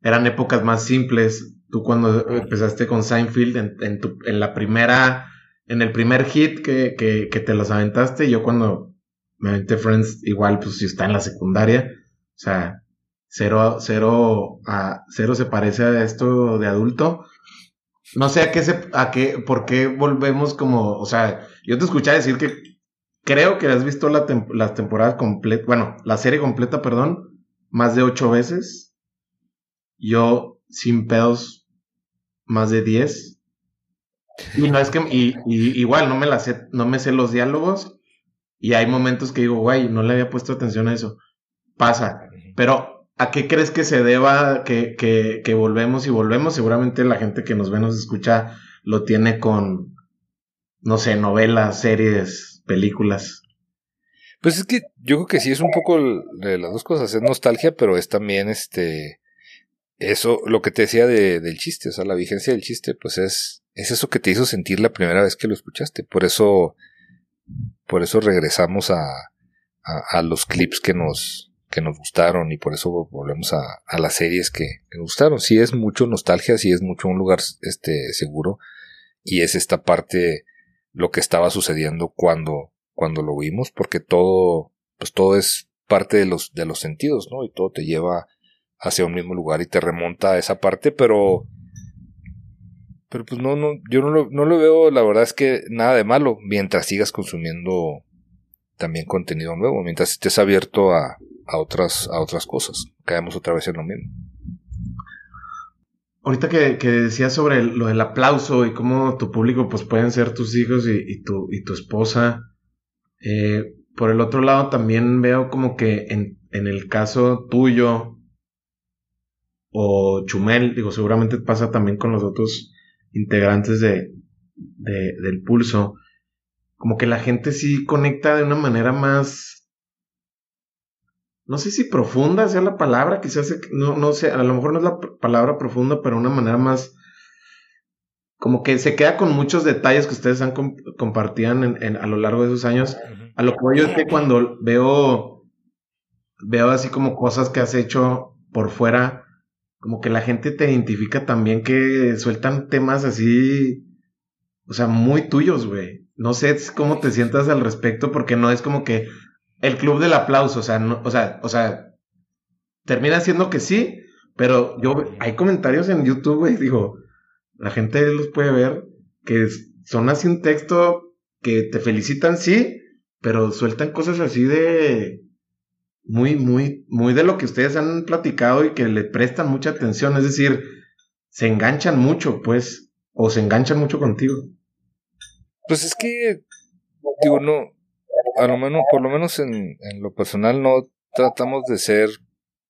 eran épocas más simples. Tú cuando empezaste con Seinfeld en, en, tu, en la primera, en el primer hit que, que, te los aventaste, yo cuando me aventé Friends, igual, pues si está en la secundaria, o sea, cero, cero, a, cero se parece a esto de adulto. No sé a qué se, a qué, por qué volvemos como, o sea, yo te escuché decir que creo que has visto la las temporadas completas, bueno, la serie completa, perdón, más de ocho veces. Yo, sin pedos, más de diez. Y no es que, y, igual, no me la sé, no me sé los diálogos. Y hay momentos que digo, güey, no le había puesto atención a eso. Pasa. Pero, ¿a qué crees que se deba que, que, volvemos y volvemos? Seguramente la gente que nos ve, nos escucha, lo tiene con, no sé, novelas, series, películas. Pues es que yo creo que sí es un poco de las dos cosas, es nostalgia, pero es también este eso, lo que te decía de, del chiste, o sea, la vigencia del chiste, pues es, es eso que te hizo sentir la primera vez que lo escuchaste. Por eso, por eso regresamos a, a, los clips que nos, que nos gustaron y por eso volvemos a, a las series que, gustaron. Sí es mucho nostalgia, sí es mucho un lugar este seguro y es esta parte lo que estaba sucediendo cuando, cuando lo vimos, porque todo, pues todo es parte de los, de los sentidos, ¿no? Y todo te lleva hacia un mismo lugar y te remonta a esa parte, pero, pero pues no, no, yo no lo, no lo veo, la verdad es que nada de malo, mientras sigas consumiendo también contenido nuevo, mientras estés abierto a, a otras, a otras cosas. Caemos otra vez en lo mismo. Ahorita que, que decías sobre lo del aplauso y cómo tu público pues pueden ser tus hijos y, tu, y tu esposa, eh, por el otro lado también veo como que en, en el caso tuyo o Chumel, digo, seguramente pasa también con los otros integrantes de, de, del pulso, como que la gente sí conecta de una manera más no sé si profunda sea la palabra, quizás, no, no sé, a lo mejor no es la palabra profunda, pero una manera más, como que se queda con muchos detalles que ustedes han compartían en, a lo largo de esos años. A lo que yo es que cuando veo, veo así como cosas que has hecho por fuera, como que la gente te identifica también que sueltan temas así, o sea, muy tuyos, güey. No sé cómo te sientas al respecto, porque no es como que el club del aplauso, o sea, no, o sea, o sea, termina siendo que sí, pero yo, hay comentarios en YouTube, güey, digo, la gente los puede ver, que son así un texto que te felicitan, sí, pero sueltan cosas así de muy, muy, muy de lo que ustedes han platicado y que le prestan mucha atención, es decir, se enganchan mucho, pues, o se enganchan mucho contigo. Pues es que, digo, no, por lo menos en, lo personal, no tratamos de ser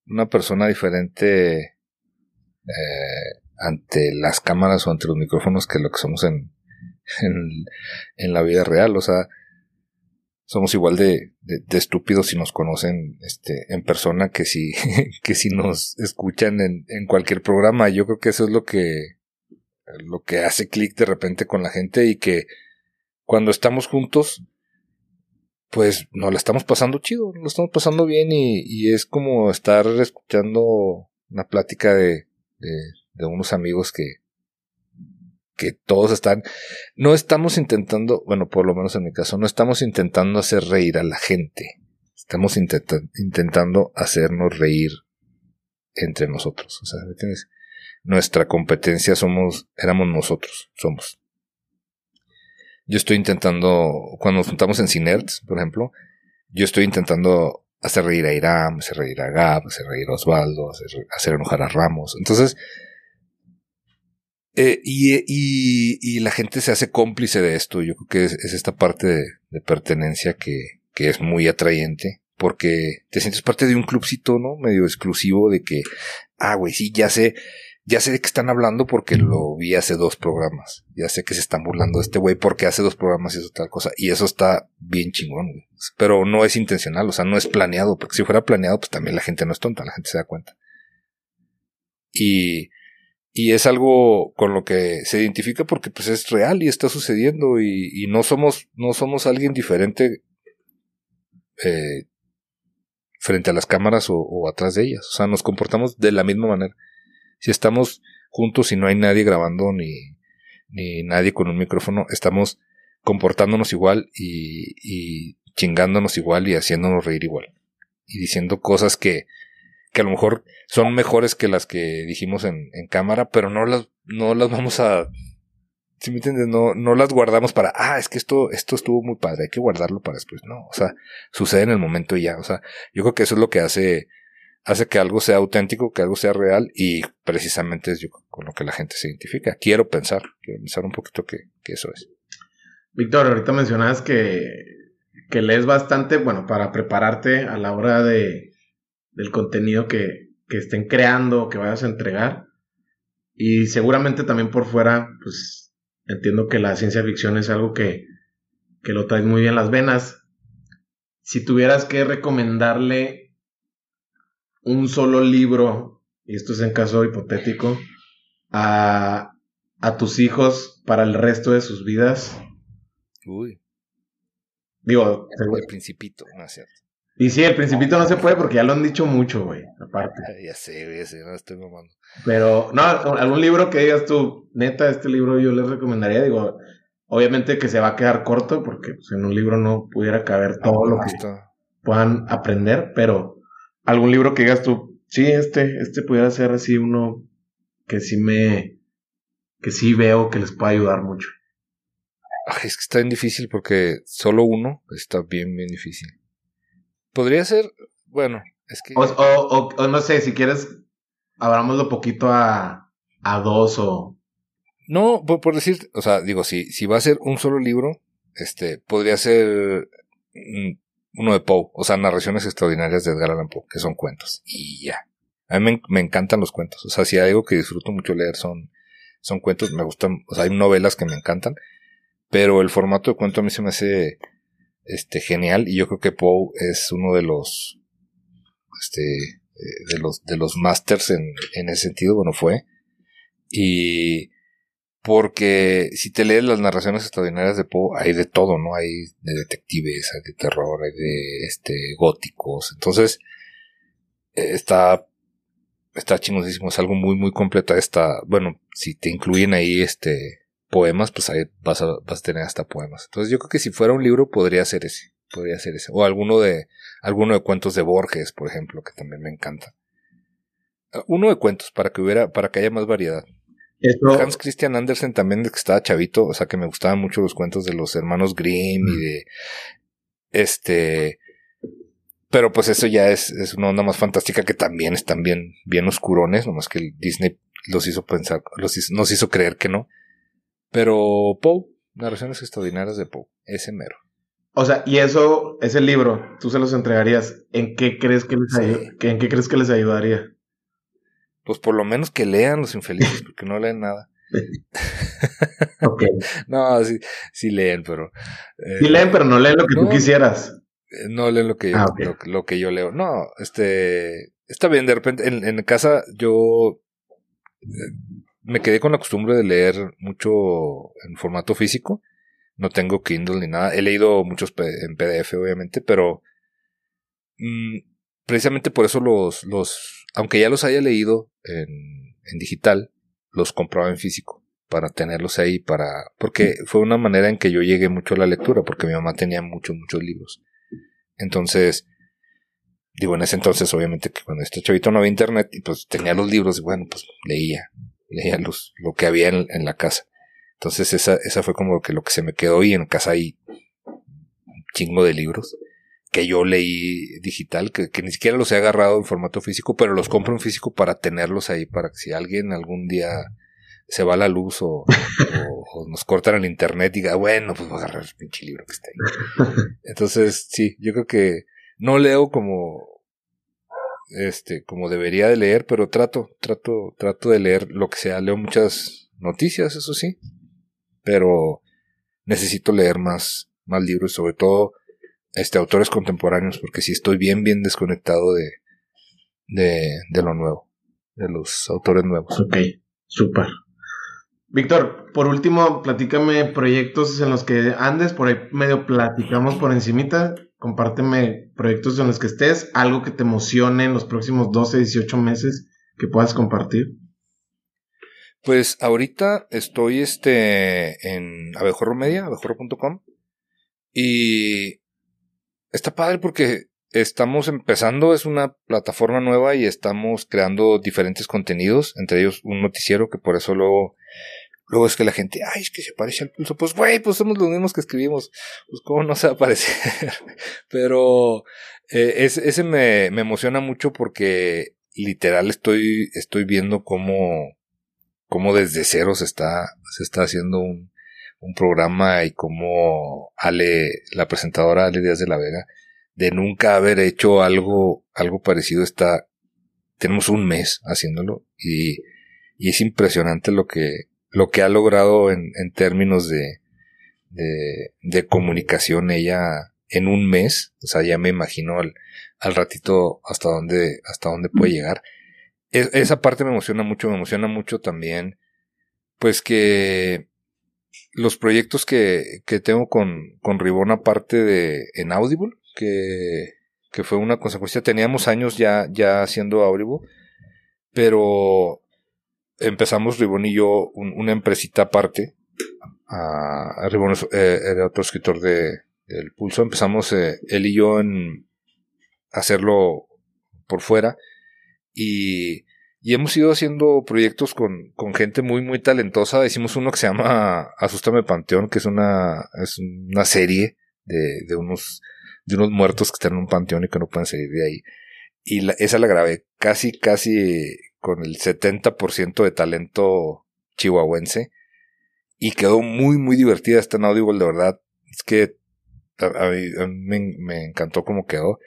una persona diferente eh, ante las cámaras o ante los micrófonos que lo que somos en, en, la vida real. O sea, somos igual de, de, estúpidos si nos conocen este, en persona que si, que si nos escuchan en, en cualquier programa. Yo creo que eso es lo que, lo que hace clic de repente con la gente y que cuando estamos juntos, pues nos la estamos pasando chido, nos lo estamos pasando bien y, es como estar escuchando una plática de, de, de unos amigos que, que todos están, no estamos intentando, bueno, por lo menos en mi caso, no estamos intentando hacer reír a la gente. Estamos intentando hacernos reír entre nosotros. O sea, ¿me entiendes? Nuestra competencia somos, éramos nosotros, somos. Yo estoy intentando, cuando nos juntamos en Cinerts, por ejemplo, yo estoy intentando hacer reír a Iram, hacer reír a Gab, hacer reír a Osvaldo, hacer, enojar a Ramos. Entonces, eh, y, y, y, la gente se hace cómplice de esto. Yo creo que es, esta parte de, de pertenencia que, que, es muy atrayente. Porque te sientes parte de un clubcito, ¿no? Medio exclusivo de que, ah, güey, sí, ya sé, ya sé de qué están hablando porque lo vi hace dos programas. Ya sé que se están burlando de este güey porque hace dos programas y eso tal cosa. Y eso está bien chingón, güey. Pero no es intencional, o sea, no es planeado. Porque si fuera planeado, pues también la gente no es tonta, la gente se da cuenta. Y, y es algo con lo que se identifica porque pues es real y está sucediendo y, y no somos no somos alguien diferente eh, frente a las cámaras o, o, atrás de ellas o sea nos comportamos de la misma manera si estamos juntos y no hay nadie grabando ni ni nadie con un micrófono estamos comportándonos igual y, y chingándonos igual y haciéndonos reír igual y diciendo cosas que que a lo mejor son mejores que las que dijimos en, en cámara, pero no las, no las vamos a, si me entiendes, no, no las guardamos para, ah, es que esto, esto estuvo muy padre, hay que guardarlo para después. No, o sea, sucede en el momento y ya. O sea, yo creo que eso es lo que hace, hace que algo sea auténtico, que algo sea real y precisamente es yo con lo que la gente se identifica. Quiero pensar, quiero pensar un poquito que, que eso es. Víctor, ahorita mencionabas que, que lees bastante, bueno, para prepararte a la hora de, del contenido que, que estén creando que vayas a entregar. Y seguramente también por fuera, pues entiendo que la ciencia ficción es algo que, que lo traes muy bien las venas. Si tuvieras que recomendarle un solo libro, y esto es en caso hipotético, a, a tus hijos para el resto de sus vidas. Uy. Digo, el principito, no es cierto. Y sí, el principito no se puede porque ya lo han dicho mucho, güey, aparte. Ya sé, ya sé, no estoy mamando. Pero, no, algún libro que digas tú, neta, este libro yo les recomendaría, digo, obviamente que se va a quedar corto porque pues, en un libro no pudiera caber todo lo que puedan aprender, pero algún libro que digas tú, sí, este, este pudiera ser así uno que sí me, que sí veo que les puede ayudar mucho. es que está bien difícil porque solo uno está bien, bien difícil. Podría ser, bueno, es que... O, o, o, no sé, si quieres, abrámoslo poquito a, a dos o... No, por, decir, o sea, digo, si, si va a ser un solo libro, este, podría ser mm, uno de Poe, o sea, narraciones extraordinarias de Edgar Allan Poe, que son cuentos, y ya. A mí me, encantan los cuentos, o sea, si hay algo que disfruto mucho leer son, son cuentos, me gustan, o sea, hay novelas que me encantan, pero el formato de cuento a mí se me hace este, genial y yo creo que Poe es uno de los, este, eh, de los, de los masters en, en ese sentido, bueno, fue. Y porque si te lees las narraciones extraordinarias de Poe, hay de todo, ¿no? Hay de detectives, hay de terror, hay de, este, góticos. Entonces, eh, está, está chingosísimo, es algo muy, muy completo. Está, bueno, si te incluyen ahí, este, poemas, pues ahí vas a, vas a tener hasta poemas. Entonces yo creo que si fuera un libro podría ser ese, podría ser ese. O alguno de, alguno de cuentos de Borges, por ejemplo, que también me encanta. Uno de cuentos para que hubiera, para que haya más variedad. Hans Christian Andersen también, que estaba chavito, o sea que me gustaban mucho los cuentos de los hermanos Grimm y de este, pero pues eso ya es, es una onda más fantástica que también están bien, bien oscurones, nomás que Disney los hizo pensar, los nos hizo creer que no. Pero Poe, narraciones extraordinarias de Poe, ese mero. O sea, y eso, ese libro, tú se los entregarías, ¿en qué crees que les, ¿en qué crees que les ayudaría? Pues por lo menos que lean los infelices, porque no leen nada. No, sí, sí leen, pero. Eh, sí leen, pero no leen lo que tú quisieras. Eh, no leen lo que yo, ah, lo, que yo leo. No, este. Está bien, de repente, en, en casa yo eh, me quedé con la costumbre de leer mucho en formato físico. No tengo Kindle ni nada. He leído muchos en PDF, obviamente, pero mm, precisamente por eso los, los, aunque ya los haya leído en, en digital, los compraba en físico para tenerlos ahí, para, porque fue una manera en que yo llegué mucho a la lectura, porque mi mamá tenía muchos, muchos libros. Entonces, digo, en ese entonces, obviamente, que cuando este chavito no había internet, y pues tenía los libros, y bueno, pues leía, leía los, lo que había en, en la casa. Entonces, esa, esa fue como que lo que se me quedó, y en casa hay un chingo de libros que yo leí digital, que, que, ni siquiera los he agarrado en formato físico, pero los compro en físico para tenerlos ahí, para que si alguien algún día se va la luz o, o, nos cortan el internet, diga, bueno, pues voy a agarrar el pinche libro que está ahí. Entonces, sí, yo creo que no leo como, este, como debería de leer, pero trato, trato, trato de leer lo que sea. Leo muchas noticias, eso sí, pero necesito leer más, más libros, sobre todo este, autores contemporáneos, porque sí estoy bien, bien desconectado de, de, de lo nuevo, de los autores nuevos. Ok, súper. Víctor, por último, platícame proyectos en los que andes, por ahí medio platicamos por encimita, compárteme proyectos en los que estés, algo que te emocione en los próximos 12, 18 meses que puedas compartir. Pues ahorita estoy este en Abejorro Media, abejorro.com y está padre porque estamos empezando, es una plataforma nueva y estamos creando diferentes contenidos, entre ellos un noticiero que por eso luego, luego es que la gente, ay, es que se parece al pulso, pues güey, pues somos los mismos que escribimos, pues cómo no se va a parecer, pero eh, ese me, me emociona mucho porque literal estoy, estoy viendo cómo, cómo desde cero se está, se está haciendo un, un programa y como Ale, la presentadora Ale Díaz de la Vega, de nunca haber hecho algo, algo parecido está, tenemos un mes haciéndolo y, y es impresionante lo que, lo que ha logrado en, en términos de, de, de, comunicación ella en un mes, o sea, ya me imagino al, al ratito hasta dónde, hasta dónde puede llegar. esa parte me emociona mucho, me emociona mucho también, pues que los proyectos que, que tengo con, con Ribón aparte de en Audible, que, que fue una consecuencia. Teníamos años ya, ya haciendo Audible, pero empezamos Ribón y yo una empresita aparte. A, Ribón eh, era otro escritor de, del Pulso. Empezamos eh, él y yo en hacerlo por fuera y y hemos ido haciendo proyectos con, con gente muy, muy talentosa. Hicimos uno que se llama Asústame Panteón, que es una, es una serie de, de unos, de unos muertos que están en un panteón y que no pueden salir de ahí. Y esa la grabé casi, casi con el 70% de talento chihuahuense. Y quedó muy, muy divertida esta en de verdad. Es que a, mí, me, me encantó cómo quedó.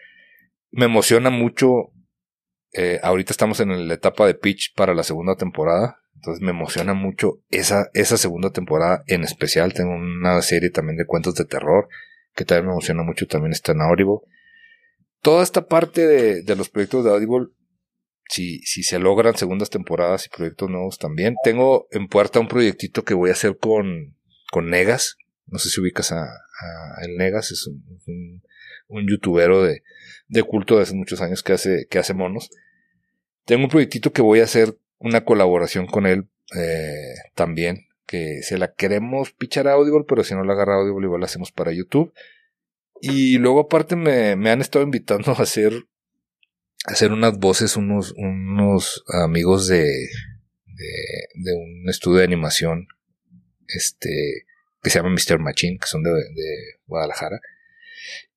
Me emociona mucho eh, ahorita estamos en la etapa de pitch para la segunda temporada. Entonces me emociona mucho esa, esa segunda temporada en especial. Tengo una serie también de cuentos de terror que también me emociona mucho. También está en Audible. Toda esta parte de, de los proyectos de Audible, si, si se logran segundas temporadas y proyectos nuevos también. Tengo en puerta un proyectito que voy a hacer con, con Negas. No sé si ubicas a, el Negas, es un, un, un youtubero de, de culto de hace muchos años que hace, que hace monos. Tengo un proyectito que voy a hacer una colaboración con él eh, también, que se la queremos pichar a Audible, pero si no la agarra Audible igual la hacemos para YouTube. Y luego aparte me, me han estado invitando a hacer, a hacer unas voces unos, unos amigos de, de, un estudio de animación, este, que se llama Mr. Machine, que son de, de Guadalajara.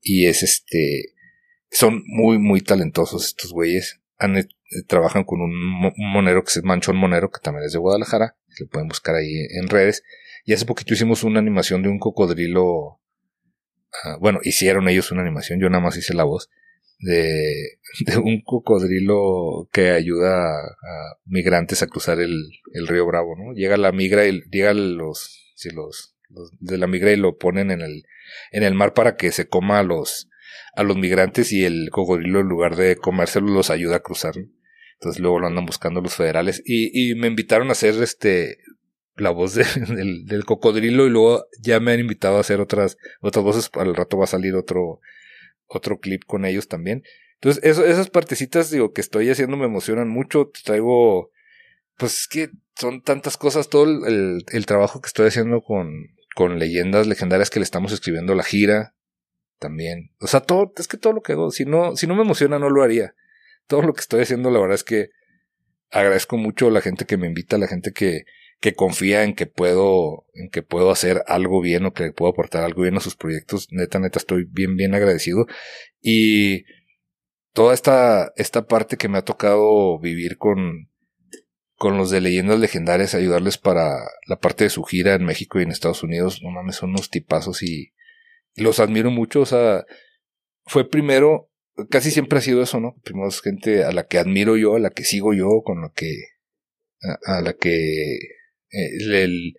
Y es este, son muy, muy talentosos estos güeyes. Han, trabajan con un, monero que es Manchón Monero, que también es de Guadalajara. Lo pueden buscar ahí en redes. Y hace poquito hicimos una animación de un cocodrilo. Ah, bueno, hicieron ellos una animación, yo nada más hice la voz. de, un cocodrilo que ayuda a, migrantes a cruzar el, río Bravo, ¿no? Llega la migra y llega los, si los, de la migra y lo ponen en el, en el mar para que se coma a los, a los migrantes y el cocodrilo en lugar de comérselos los ayuda a cruzar. Entonces luego lo andan buscando los federales y, y me invitaron a hacer este la voz del, cocodrilo y luego ya me han invitado a hacer otras otras voces. Al rato va a salir otro otro clip con ellos también. Entonces, esas partecitas, digo, que estoy haciendo me emocionan mucho. Traigo, pues es que son tantas cosas, todo el, el, trabajo que estoy haciendo con, con leyendas legendarias que le estamos escribiendo la gira, también. O sea, todo, es que todo lo que hago, si no, si no me emociona, no lo haría. Todo lo que estoy haciendo, la verdad es que agradezco mucho a la gente que me invita, a la gente que, que confía en que puedo, en que puedo hacer algo bien o que puedo aportar algo bien a sus proyectos. Neta, neta, estoy bien, bien agradecido. Y toda esta, esta parte que me ha tocado vivir con, con los de leyendas legendarias, ayudarles para la parte de su gira en México y en Estados Unidos, no mames, son unos tipazos y, los admiro mucho. O sea, fue primero, casi siempre ha sido eso, ¿no? Primero es gente a la que admiro yo, a la que sigo yo, con la que, a la que el,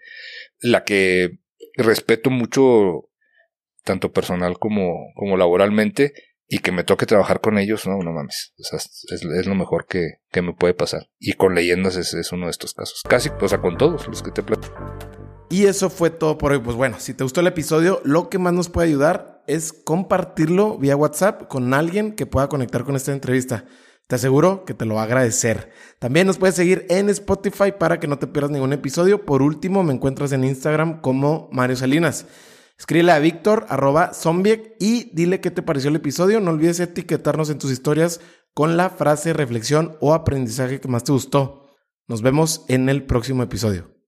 la que respeto mucho, tanto personal como, como laboralmente, y que me toque trabajar con ellos, no, no mames. O sea, es, lo mejor que, que, me puede pasar. Y con leyendas es, es, uno de estos casos. Casi, o sea, con todos los que te platico. Y eso fue todo por hoy. Pues bueno, si te gustó el episodio, lo que más nos puede ayudar es compartirlo vía WhatsApp con alguien que pueda conectar con esta entrevista. Te aseguro que te lo va a agradecer. También nos puedes seguir en Spotify para que no te pierdas ningún episodio. Por último, me encuentras en Instagram como Mario Salinas. Escríbele a Víctor, arroba zombiek, y dile qué te pareció el episodio. No olvides etiquetarnos en tus historias con la frase, reflexión o aprendizaje que más te gustó. Nos vemos en el próximo episodio.